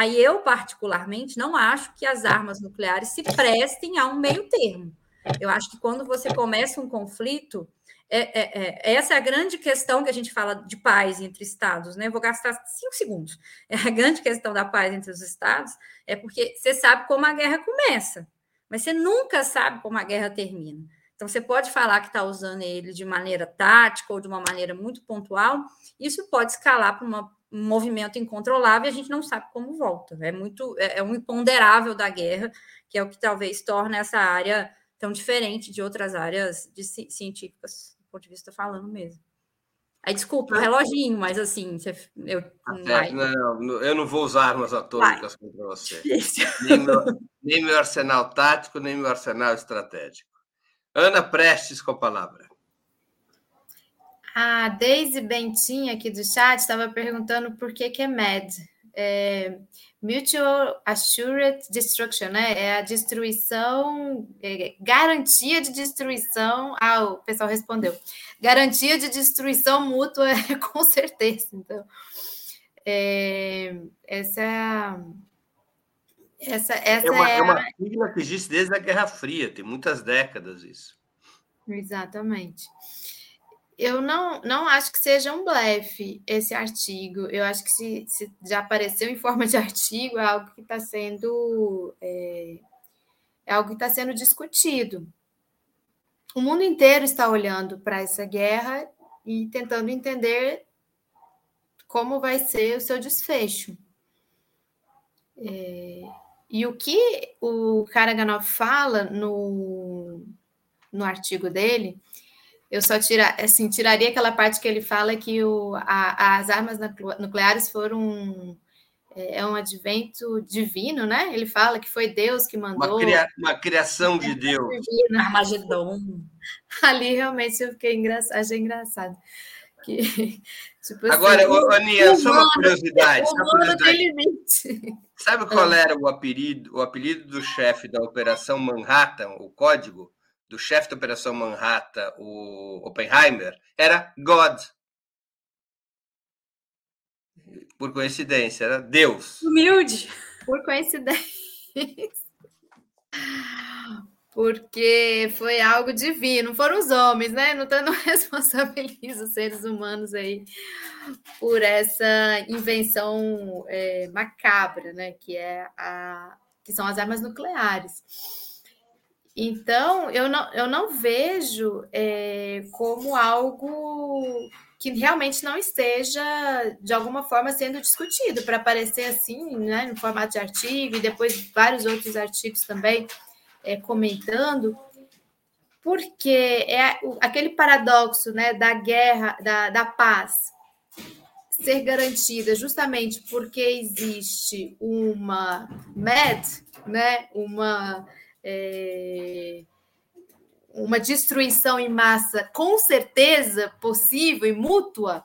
Aí eu, particularmente, não acho que as armas nucleares se prestem a um meio termo. Eu acho que quando você começa um conflito, é, é, é, essa é a grande questão que a gente fala de paz entre estados, né? Eu vou gastar cinco segundos. É a grande questão da paz entre os estados é porque você sabe como a guerra começa, mas você nunca sabe como a guerra termina. Então, você pode falar que está usando ele de maneira tática ou de uma maneira muito pontual, isso pode escalar para uma um movimento incontrolável e a gente não sabe como volta. É muito é, é um imponderável da guerra, que é o que talvez torna essa área tão diferente de outras áreas de, científicas, do ponto de vista falando mesmo. Aí, desculpa, o reloginho, mas assim, você, eu, é, não, eu não vou usar armas atômicas vai. contra você. Nem meu, nem meu arsenal tático, nem meu arsenal estratégico. Ana Prestes com a palavra. A Daisy Bentinha aqui do chat estava perguntando por que, que é MAD. É, Mutual Assured Destruction, né? É a destruição, é, garantia de destruição. Ah, o pessoal respondeu. Garantia de destruição mútua, com certeza. Então, é, essa é a. Essa, essa é uma, é, é uma sigla que existe desde a Guerra Fria, tem muitas décadas isso. Exatamente. Eu não, não acho que seja um blefe esse artigo. Eu acho que se, se já apareceu em forma de artigo, é algo que está sendo é, é algo que está sendo discutido. O mundo inteiro está olhando para essa guerra e tentando entender como vai ser o seu desfecho. É, e o que o Karaganov fala no, no artigo dele eu só tira, assim, tiraria aquela parte que ele fala que o, a, as armas nucleares foram é, é um advento divino, né? Ele fala que foi Deus que mandou. Uma, cria, uma criação de Deus. Divina. Armagedon. Ali realmente eu fiquei engraçado, achei engraçado. Que, tipo Agora, assim, Aninha, só uma curiosidade. O curiosidade. Sabe qual era o apelido, o apelido do chefe da Operação Manhattan, o código? Do chefe da Operação Manhattan, o Oppenheimer, era God. Por coincidência, era Deus. Humilde. Por coincidência. Porque foi algo divino, foram os homens, né? Não, não responsabilizo os seres humanos aí por essa invenção é, macabra, né? Que, é a, que são as armas nucleares. Então, eu não, eu não vejo é, como algo que realmente não esteja, de alguma forma, sendo discutido, para aparecer assim, né, no formato de artigo, e depois vários outros artigos também é, comentando, porque é aquele paradoxo né, da guerra, da, da paz, ser garantida justamente porque existe uma MED, né, uma é, uma destruição em massa com certeza possível e mútua,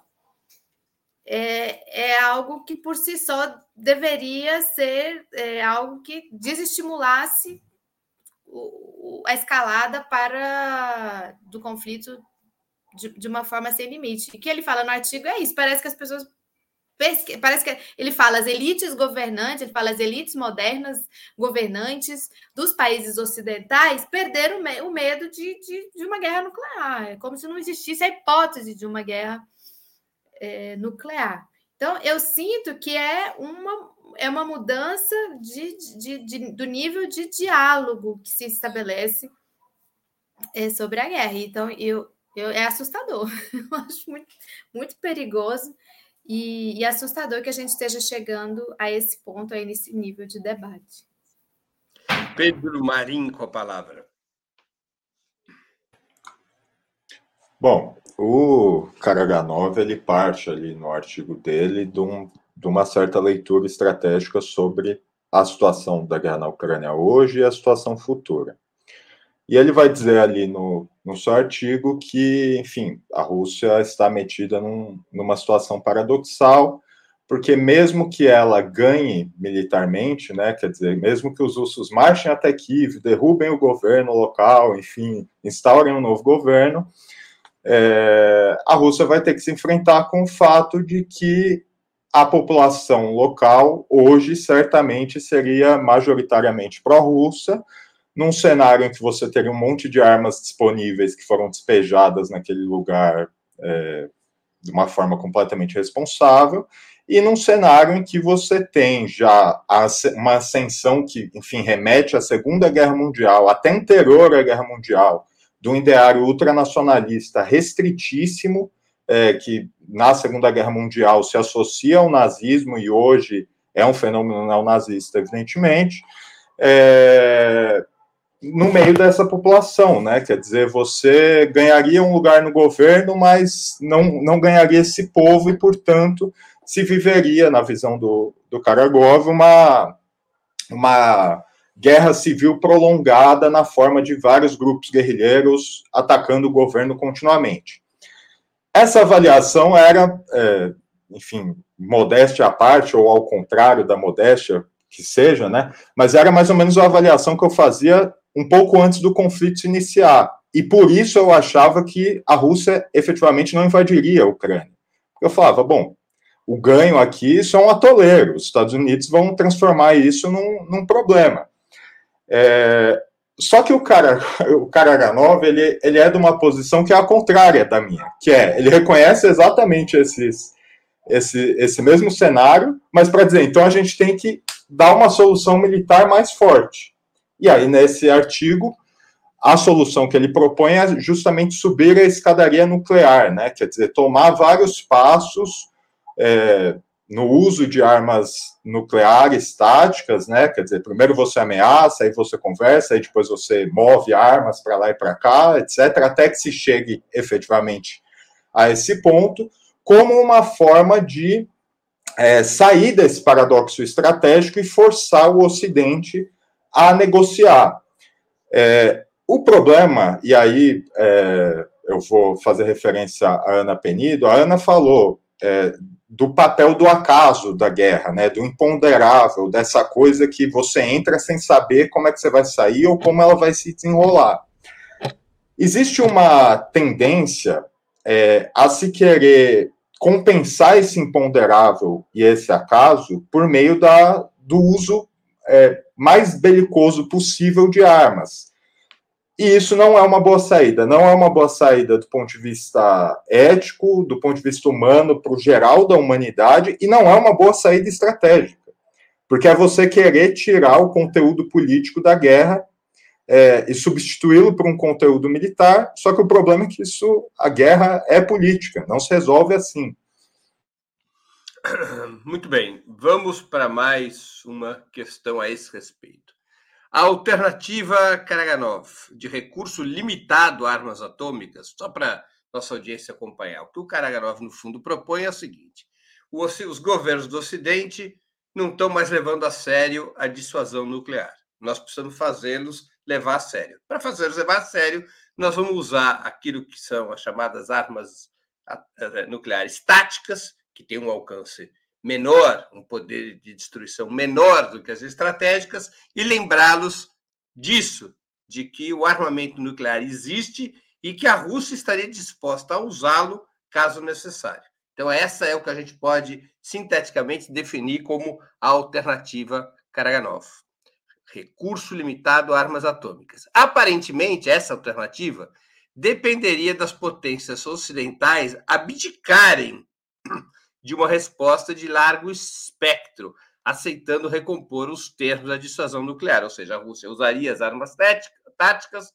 é, é algo que por si só deveria ser é, algo que desestimulasse o, a escalada para do conflito de, de, uma forma sem limite. O que ele fala no artigo é isso: parece que as pessoas Parece que ele fala as elites governantes, ele fala as elites modernas governantes dos países ocidentais perderam o medo de, de, de uma guerra nuclear. É como se não existisse a hipótese de uma guerra é, nuclear. Então, eu sinto que é uma, é uma mudança de, de, de do nível de diálogo que se estabelece é, sobre a guerra. Então, eu, eu, é assustador. Eu acho muito, muito perigoso e, e assustador que a gente esteja chegando a esse ponto, aí nesse nível de debate. Pedro Marim com a palavra. Bom, o Karaganov ele parte ali no artigo dele de, um, de uma certa leitura estratégica sobre a situação da guerra na Ucrânia hoje e a situação futura. E ele vai dizer ali no, no seu artigo que, enfim, a Rússia está metida num, numa situação paradoxal, porque mesmo que ela ganhe militarmente, né, quer dizer, mesmo que os russos marchem até Kiev, derrubem o governo local, enfim, instaurem um novo governo, é, a Rússia vai ter que se enfrentar com o fato de que a população local hoje certamente seria majoritariamente pró-russa, num cenário em que você teria um monte de armas disponíveis que foram despejadas naquele lugar é, de uma forma completamente responsável, e num cenário em que você tem já uma ascensão que, enfim, remete à Segunda Guerra Mundial, até anterior à Guerra Mundial, de um ideário ultranacionalista restritíssimo, é, que na Segunda Guerra Mundial se associa ao nazismo e hoje é um fenômeno neonazista, evidentemente, é, no meio dessa população, né? Quer dizer, você ganharia um lugar no governo, mas não, não ganharia esse povo e, portanto, se viveria, na visão do, do Karagov, uma, uma guerra civil prolongada na forma de vários grupos guerrilheiros atacando o governo continuamente. Essa avaliação era, é, enfim, modéstia à parte, ou ao contrário da modéstia que seja, né? Mas era mais ou menos a avaliação que eu fazia um pouco antes do conflito se iniciar. E por isso eu achava que a Rússia efetivamente não invadiria a Ucrânia. Eu falava, bom, o ganho aqui um atoleiro, os Estados Unidos vão transformar isso num, num problema. É, só que o cara, o Karaganov, ele, ele é de uma posição que é a contrária da minha, que é, ele reconhece exatamente esses, esse, esse mesmo cenário, mas para dizer, então a gente tem que dar uma solução militar mais forte. E aí, nesse artigo, a solução que ele propõe é justamente subir a escadaria nuclear, né? Quer dizer, tomar vários passos é, no uso de armas nucleares táticas, né? Quer dizer, primeiro você ameaça, aí você conversa, aí depois você move armas para lá e para cá, etc., até que se chegue efetivamente a esse ponto, como uma forma de é, sair desse paradoxo estratégico e forçar o Ocidente a negociar. É, o problema, e aí é, eu vou fazer referência à Ana Penido, a Ana falou é, do papel do acaso da guerra, né, do imponderável, dessa coisa que você entra sem saber como é que você vai sair ou como ela vai se desenrolar. Existe uma tendência é, a se querer compensar esse imponderável e esse acaso por meio da, do uso é, mais belicoso possível de armas. E isso não é uma boa saída. Não é uma boa saída do ponto de vista ético, do ponto de vista humano, para o geral da humanidade, e não é uma boa saída estratégica. Porque é você querer tirar o conteúdo político da guerra é, e substituí-lo por um conteúdo militar. Só que o problema é que isso, a guerra é política, não se resolve assim. Muito bem, vamos para mais uma questão a esse respeito. A alternativa Karaganov, de recurso limitado a armas atômicas, só para nossa audiência acompanhar, o que o Karaganov, no fundo, propõe é o seguinte: os governos do Ocidente não estão mais levando a sério a dissuasão nuclear. Nós precisamos fazê-los levar a sério. Para fazê-los levar a sério, nós vamos usar aquilo que são as chamadas armas nucleares táticas, que têm um alcance menor, um poder de destruição menor do que as estratégicas, e lembrá-los disso, de que o armamento nuclear existe e que a Rússia estaria disposta a usá-lo caso necessário. Então, essa é o que a gente pode sinteticamente definir como a alternativa Karaganov. Recurso limitado a armas atômicas. Aparentemente, essa alternativa dependeria das potências ocidentais abdicarem de uma resposta de largo espectro, aceitando recompor os termos da dissuasão nuclear, ou seja, a Rússia usaria as armas táticas,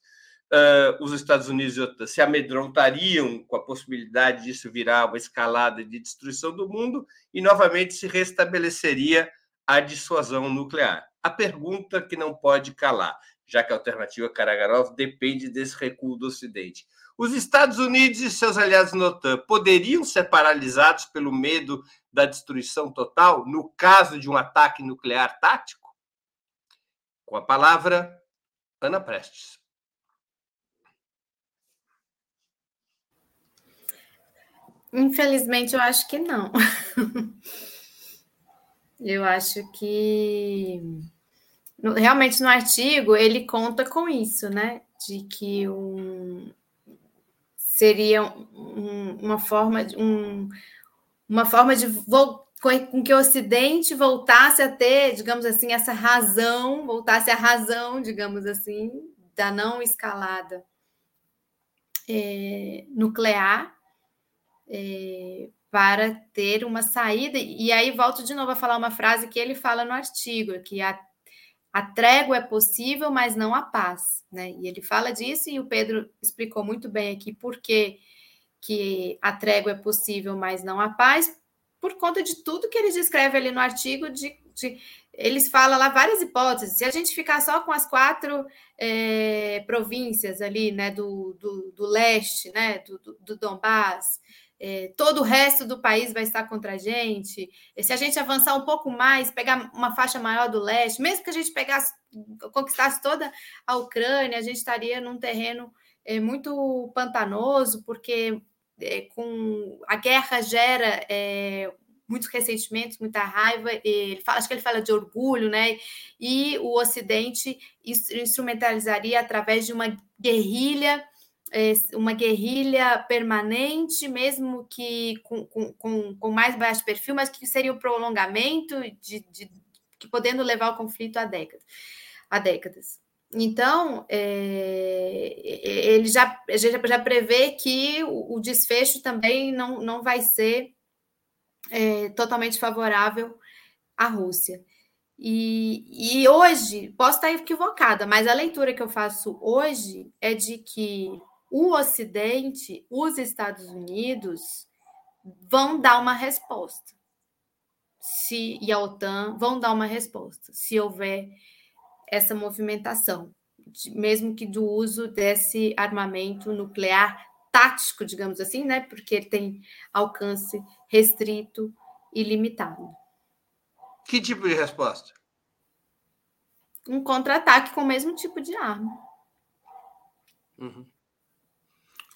uh, os Estados Unidos se amedrontariam com a possibilidade disso virar uma escalada de destruição do mundo e novamente se restabeleceria a dissuasão nuclear. A pergunta que não pode calar, já que a alternativa Karagarov depende desse recuo do Ocidente. Os Estados Unidos e seus aliados na OTAN poderiam ser paralisados pelo medo da destruição total no caso de um ataque nuclear tático? Com a palavra, Ana Prestes. Infelizmente, eu acho que não. eu acho que realmente no artigo ele conta com isso, né? De que um, seria um, uma forma de um, uma forma de com que o Ocidente voltasse a ter, digamos assim, essa razão, voltasse a razão, digamos assim, da não escalada é, nuclear é, para ter uma saída. E aí volto de novo a falar uma frase que ele fala no artigo, que a, a trégua é possível, mas não a paz. Né? E ele fala disso, e o Pedro explicou muito bem aqui por que, que a trégua é possível, mas não a paz, por conta de tudo que ele descreve ali no artigo, de, eles falam lá várias hipóteses. Se a gente ficar só com as quatro é, províncias ali, né, do, do, do leste, né, do, do, do Donbass, é, todo o resto do país vai estar contra a gente. Se a gente avançar um pouco mais, pegar uma faixa maior do leste, mesmo que a gente pegasse, conquistasse toda a Ucrânia, a gente estaria num terreno é, muito pantanoso, porque é, com a guerra gera é, muitos ressentimentos, muita raiva. Ele fala, acho que ele fala de orgulho, né? E o Ocidente instrumentalizaria através de uma guerrilha, uma guerrilha permanente, mesmo que com, com, com mais baixo perfil, mas que seria o prolongamento de, de que podendo levar o conflito a décadas. A décadas. Então, é, ele já, já, já prevê que o, o, desfecho também não, não vai ser é, totalmente favorável à Rússia. E, e hoje, posso estar equivocada, mas a leitura que eu faço hoje é de que o Ocidente, os Estados Unidos, vão dar uma resposta. Se, e a OTAN vão dar uma resposta, se houver essa movimentação, mesmo que do uso desse armamento nuclear tático, digamos assim, né? Porque ele tem alcance restrito e limitado. Que tipo de resposta? Um contra-ataque com o mesmo tipo de arma. Uhum.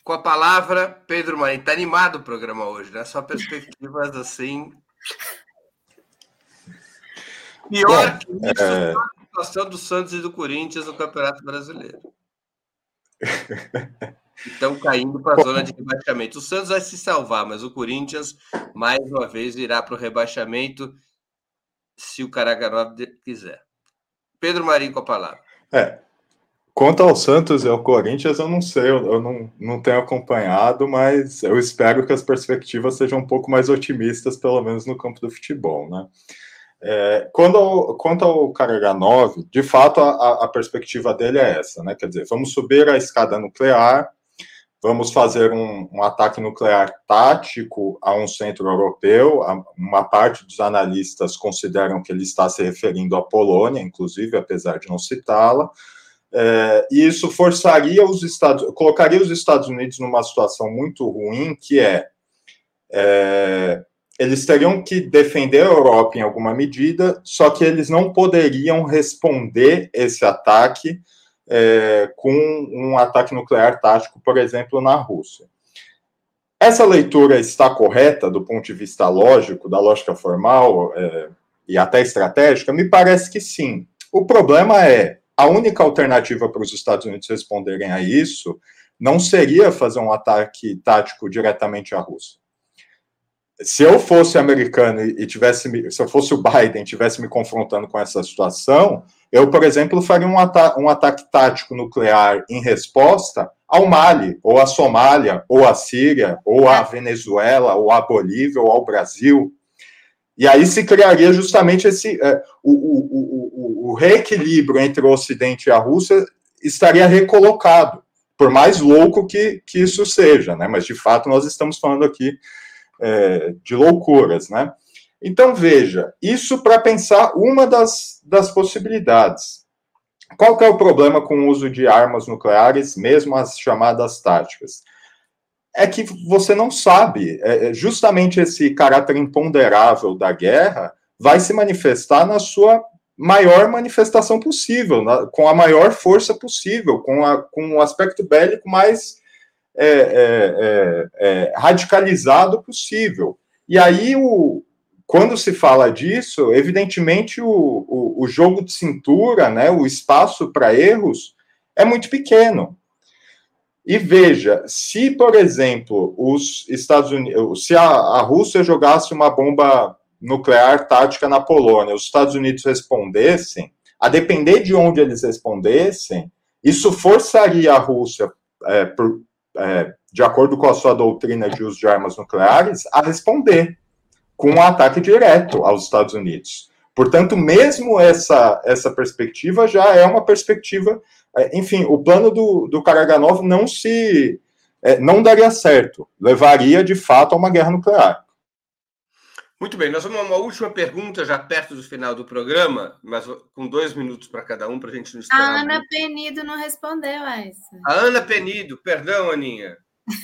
Com a palavra, Pedro Marinho. Está animado o programa hoje, né? Só perspectivas assim. Pior Bom, que isso, é... a situação do Santos e do Corinthians no Campeonato Brasileiro. Estão caindo para a zona de rebaixamento. O Santos vai se salvar, mas o Corinthians, mais uma vez, irá para o rebaixamento se o Caracanova quiser. Pedro Marinho com a palavra. É. Quanto ao Santos e ao Corinthians, eu não sei, eu, não, não tenho acompanhado, mas eu espero que as perspectivas sejam um pouco mais otimistas, pelo menos no campo do futebol, né? É, quando quanto ao Karaganov, de fato a, a, perspectiva dele é essa, né? Quer dizer, vamos subir a escada nuclear, vamos fazer um, um ataque nuclear tático a um centro europeu. Uma parte dos analistas consideram que ele está se referindo à Polônia, inclusive, apesar de não citá-la. É, e isso forçaria os Estados, colocaria os Estados Unidos numa situação muito ruim, que é, é eles teriam que defender a Europa em alguma medida, só que eles não poderiam responder esse ataque é, com um ataque nuclear tático, por exemplo, na Rússia. Essa leitura está correta do ponto de vista lógico, da lógica formal é, e até estratégica? Me parece que sim. O problema é a única alternativa para os Estados Unidos responderem a isso não seria fazer um ataque tático diretamente à Rússia se eu fosse americano e tivesse, se eu fosse o Biden tivesse me confrontando com essa situação, eu, por exemplo, faria um, ata um ataque tático nuclear em resposta ao Mali, ou à Somália, ou à Síria, ou à Venezuela, ou à Bolívia, ou ao Brasil. E aí se criaria justamente esse é, o, o, o, o reequilíbrio entre o Ocidente e a Rússia estaria recolocado, por mais louco que, que isso seja, né? Mas de fato nós estamos falando aqui é, de loucuras, né? Então, veja, isso para pensar uma das, das possibilidades. Qual que é o problema com o uso de armas nucleares, mesmo as chamadas táticas? É que você não sabe, é, é justamente esse caráter imponderável da guerra vai se manifestar na sua maior manifestação possível, na, com a maior força possível, com, a, com o aspecto bélico mais é, é, é, radicalizado possível. E aí, o, quando se fala disso, evidentemente o, o, o jogo de cintura, né, o espaço para erros é muito pequeno. E veja, se, por exemplo, os Estados Unidos, se a, a Rússia jogasse uma bomba nuclear tática na Polônia, os Estados Unidos respondessem, a depender de onde eles respondessem, isso forçaria a Rússia, é, por, é, de acordo com a sua doutrina de uso de armas nucleares, a responder com um ataque direto aos Estados Unidos. Portanto, mesmo essa, essa perspectiva já é uma perspectiva enfim, o plano do, do Karaganov não se é, não daria certo, levaria de fato a uma guerra nuclear. Muito bem, nós vamos a uma última pergunta já perto do final do programa, mas com dois minutos para cada um para a gente não esperar. A Ana muito. Penido não respondeu a isso. A Ana Penido, perdão, Aninha.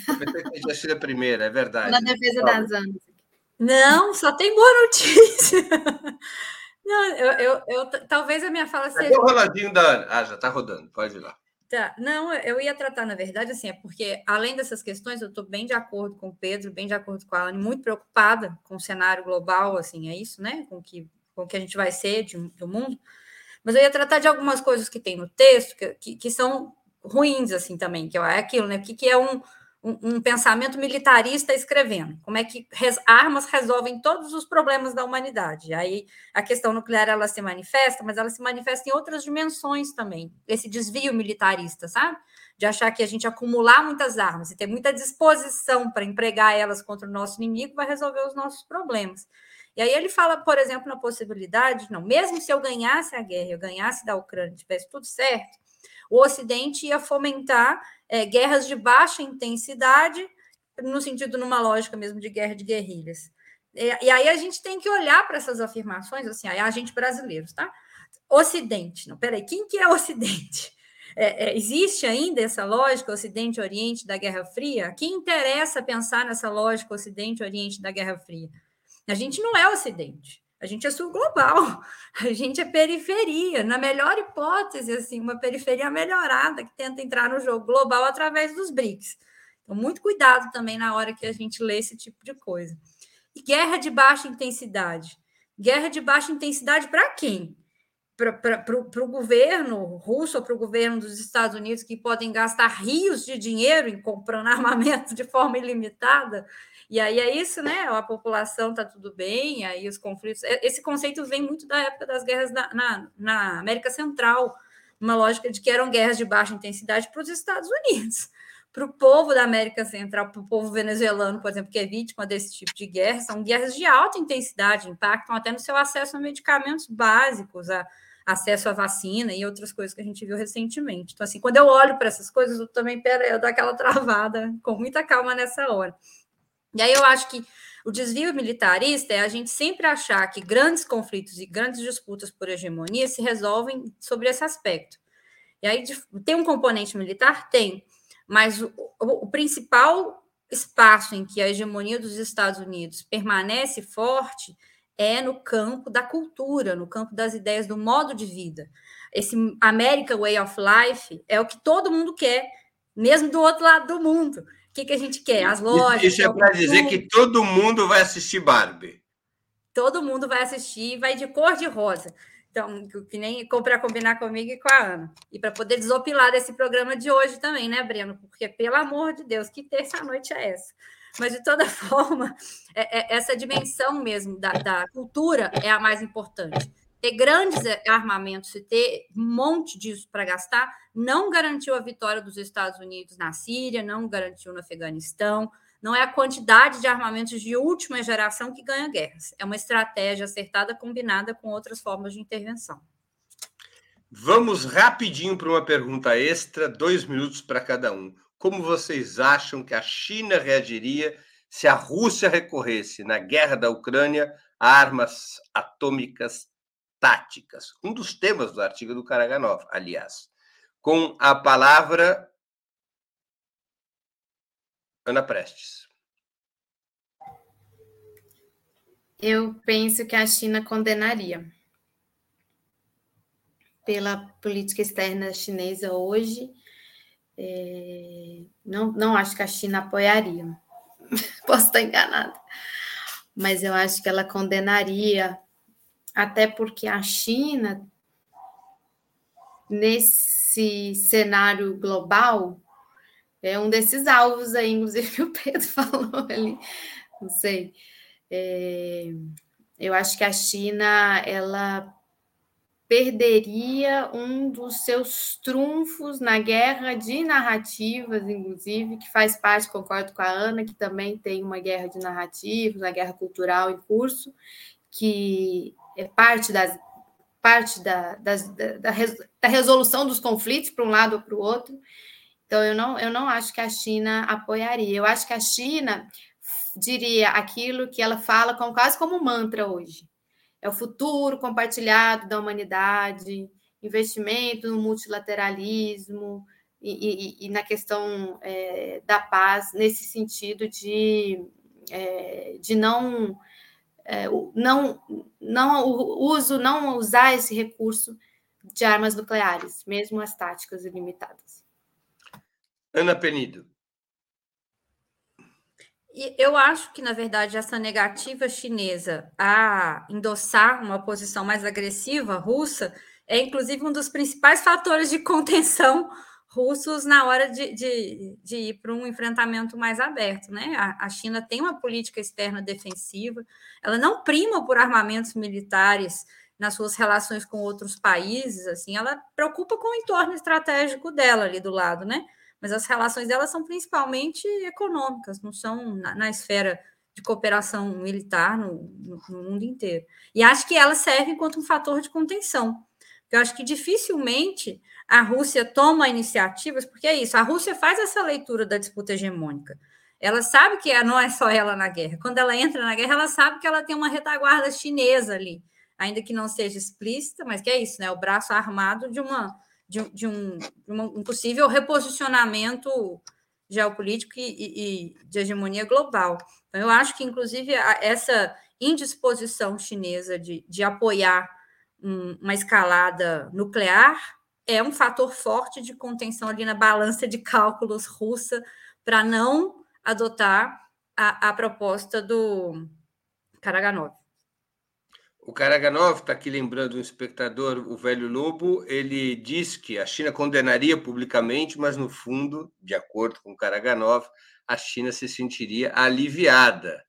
Eu pensei que tinha sido a primeira, é verdade. Na defesa das Anas. Não, só tem boa notícia. Não, eu, eu, eu, talvez a minha fala seja. o roladinho da Ana. Ah, já está rodando, pode ir lá. Tá. Não, eu ia tratar, na verdade, assim, é porque, além dessas questões, eu estou bem de acordo com o Pedro, bem de acordo com a Ana, muito preocupada com o cenário global, assim, é isso, né? Com que, o que a gente vai ser de, do mundo. Mas eu ia tratar de algumas coisas que tem no texto que, que, que são ruins, assim, também, que é aquilo, né? O que, que é um um, um, pensamento militarista escrevendo. Como é que res, armas resolvem todos os problemas da humanidade. Aí a questão nuclear ela se manifesta, mas ela se manifesta em outras dimensões também. Esse desvio militarista, sabe? De achar que a gente acumular muitas armas e ter muita disposição para empregar elas contra o nosso inimigo vai resolver os nossos problemas. E aí ele fala, por exemplo, na possibilidade, não, mesmo se eu ganhasse a guerra, eu ganhasse da Ucrânia, tivesse tudo certo, o Ocidente ia fomentar é, guerras de baixa intensidade, no sentido, numa lógica mesmo de guerra de guerrilhas. E, e aí a gente tem que olhar para essas afirmações, assim, aí a gente brasileiros, tá? Ocidente, não, peraí, quem que é Ocidente? É, é, existe ainda essa lógica Ocidente-Oriente da Guerra Fria? Quem interessa pensar nessa lógica Ocidente-Oriente da Guerra Fria? A gente não é Ocidente. A gente é sul global, a gente é periferia, na melhor hipótese, assim, uma periferia melhorada que tenta entrar no jogo global através dos BRICS. Então, muito cuidado também na hora que a gente lê esse tipo de coisa. E guerra de baixa intensidade. Guerra de baixa intensidade para quem? Para o governo russo ou para o governo dos Estados Unidos, que podem gastar rios de dinheiro em comprando armamento de forma ilimitada e aí é isso, né? A população está tudo bem, aí os conflitos. Esse conceito vem muito da época das guerras na, na, na América Central, uma lógica de que eram guerras de baixa intensidade para os Estados Unidos. Para o povo da América Central, para o povo venezuelano, por exemplo, que é vítima desse tipo de guerra, são guerras de alta intensidade, impactam até no seu acesso a medicamentos básicos, a acesso à vacina e outras coisas que a gente viu recentemente. Então, assim, quando eu olho para essas coisas, eu também pera, eu dou aquela travada com muita calma nessa hora. E aí eu acho que o desvio militarista é a gente sempre achar que grandes conflitos e grandes disputas por hegemonia se resolvem sobre esse aspecto. E aí tem um componente militar? Tem, mas o, o, o principal espaço em que a hegemonia dos Estados Unidos permanece forte é no campo da cultura, no campo das ideias do modo de vida. Esse American Way of Life é o que todo mundo quer, mesmo do outro lado do mundo. Que, que a gente quer? As lojas. Isso é para dizer que todo mundo vai assistir Barbie. Todo mundo vai assistir, vai de cor de rosa. Então, que nem para combinar comigo e com a Ana. E para poder desopilar desse programa de hoje também, né, Breno? Porque, pelo amor de Deus, que terça-noite é essa? Mas, de toda forma, é, é, essa dimensão mesmo da, da cultura é a mais importante ter grandes armamentos e ter um monte disso para gastar não garantiu a vitória dos Estados Unidos na Síria, não garantiu no Afeganistão. Não é a quantidade de armamentos de última geração que ganha guerras. É uma estratégia acertada combinada com outras formas de intervenção. Vamos rapidinho para uma pergunta extra, dois minutos para cada um. Como vocês acham que a China reagiria se a Rússia recorresse na guerra da Ucrânia a armas atômicas táticas. Um dos temas do artigo do Karaganov, aliás. Com a palavra Ana Prestes. Eu penso que a China condenaria. Pela política externa chinesa hoje, É, não, não acho que a China apoiaria. Posso estar enganada. Mas eu acho que ela condenaria, até porque a China, nesse cenário global, é um desses alvos aí, inclusive que o Pedro falou ali, não sei. É, eu acho que a China ela perderia um dos seus trunfos na guerra de narrativas, inclusive, que faz parte, concordo com a Ana, que também tem uma guerra de narrativas, uma guerra cultural em curso, que é parte das parte da, das, da, da, resolução dos conflitos para um lado ou para o outro. Então, eu não, eu não acho que a China apoiaria. Eu acho que a China diria aquilo que ela fala como, quase como mantra hoje. É o futuro compartilhado da humanidade, investimento no multilateralismo e, e, e na questão é, da paz, nesse sentido de, é, de não, é, não, não o uso, não usar esse recurso de armas nucleares, mesmo as táticas ilimitadas. Ana Penido. Eu acho que, na verdade, essa negativa chinesa a endossar uma posição mais agressiva russa é, inclusive, um dos principais fatores de contenção russos na hora de, de, de ir para um enfrentamento mais aberto. Né? A, a, China tem uma política externa defensiva, ela não prima por armamentos militares nas suas relações com outros países, assim, ela preocupa com o entorno estratégico dela ali do lado, né? mas as relações delas são principalmente econômicas, não são na, na esfera de cooperação militar no, no, no, mundo inteiro. E acho que elas servem enquanto um fator de contenção. Eu acho que dificilmente a Rússia toma iniciativas, porque é isso, a Rússia faz essa leitura da disputa hegemônica. Ela sabe que não é só ela na guerra. Quando ela entra na guerra, ela sabe que ela tem uma retaguarda chinesa ali, ainda que não seja explícita, mas que é isso, né? O braço armado de uma de, de, um, de um possível reposicionamento geopolítico e, e, de hegemonia global. Então, eu acho que, inclusive, essa indisposição chinesa de, de apoiar um, uma escalada nuclear é um fator forte de contenção ali na balança de cálculos russa para não adotar a, a proposta do Karaganov. O Karaganov está aqui lembrando um espectador, o velho lobo, ele diz que a China condenaria publicamente, mas no fundo, de acordo com Karaganov, a China se sentiria aliviada,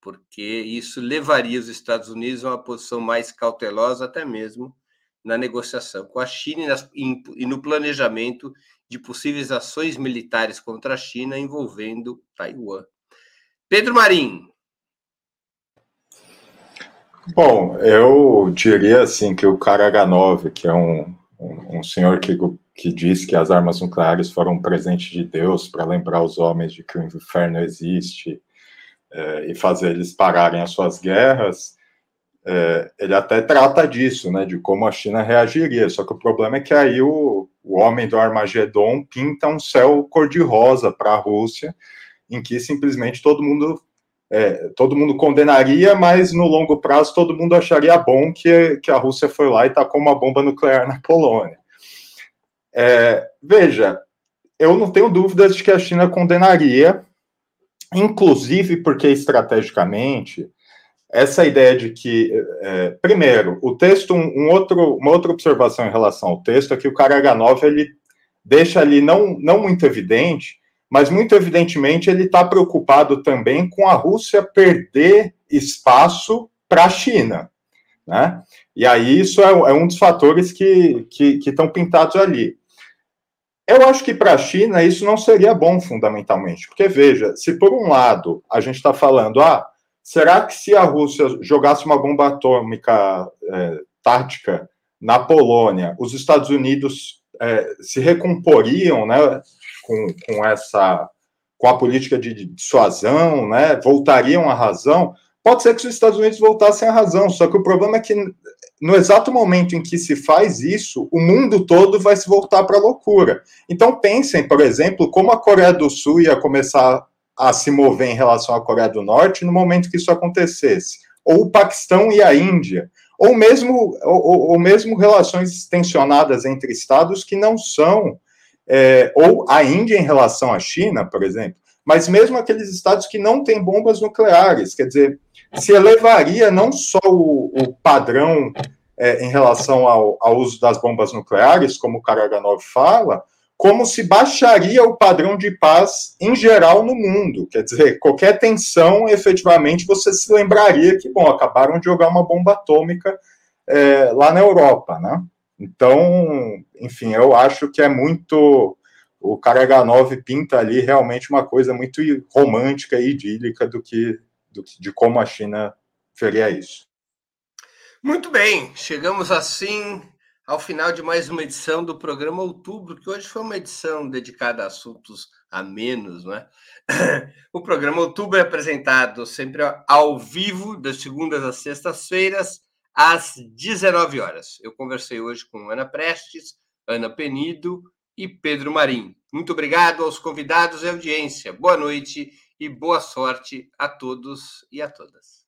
porque isso levaria os Estados Unidos a uma posição mais cautelosa, até mesmo na negociação com a China e, nas, e no planejamento de possíveis ações militares contra a China envolvendo Taiwan. Pedro Marim, Bom, eu diria assim que o Karaganov, que é um, um, um senhor que, que diz que as armas nucleares foram um presente de Deus para lembrar os homens de que o inferno existe é, e fazer eles pararem as suas guerras, é, ele até trata disso, né, de como a China reagiria. Só que o problema é que aí o, o homem do Armagedon pinta um céu cor-de-rosa para a Rússia, em que simplesmente todo mundo é, todo mundo condenaria, mas no longo prazo todo mundo acharia bom que, que a Rússia foi lá e tacou uma bomba nuclear na Polônia. É, veja, eu não tenho dúvidas de que a China condenaria, inclusive porque estrategicamente essa ideia de que, é, primeiro, o texto, um, um, outro, uma outra observação em relação ao texto é que o Karaganov ele deixa ali não, não muito evidente mas muito evidentemente ele está preocupado também com a Rússia perder espaço para a China. Né? E aí isso é, é um dos fatores que estão pintados ali. Eu acho que para a China isso não seria bom, fundamentalmente, porque veja, se por um lado a gente está falando, ah, será que se a Rússia jogasse uma bomba atômica é, tática na Polônia, os Estados Unidos é, se recomporiam, né? com, com essa com a política de dissuasão, né, voltariam à razão, pode ser que os Estados Unidos voltassem à razão, só que o problema é que no exato momento em que se faz isso, o mundo todo vai se voltar para a loucura. Então pensem, por exemplo, como a Coreia do Sul ia começar a se mover em relação à Coreia do Norte no momento que isso acontecesse, ou o Paquistão e a Índia, ou mesmo, ou, ou mesmo relações tensionadas entre estados que não são é, ou a Índia em relação à China, por exemplo, mas mesmo aqueles estados que não têm bombas nucleares, quer dizer, se elevaria não só o, o padrão é, em relação ao, ao, uso das bombas nucleares, como o Karaganov fala, como se baixaria o padrão de paz em geral no mundo. Quer dizer, qualquer tensão, efetivamente, você se lembraria que, bom, acabaram de jogar uma bomba atômica é, lá na Europa, né? Então, enfim, eu acho que é muito. O Karaganov pinta ali realmente uma coisa muito romântica e idílica do que, do, de como a China faria isso. Muito bem, chegamos assim ao final de mais uma edição do programa Outubro, que hoje foi uma edição dedicada a assuntos a menos, não é? O programa Outubro é apresentado sempre ao vivo, das segundas às sextas-feiras, às 19 horas. Eu conversei hoje com Ana Prestes, Ana Penido e Pedro Marim. Muito obrigado aos convidados e audiência. Boa noite e boa sorte a todos e a todas.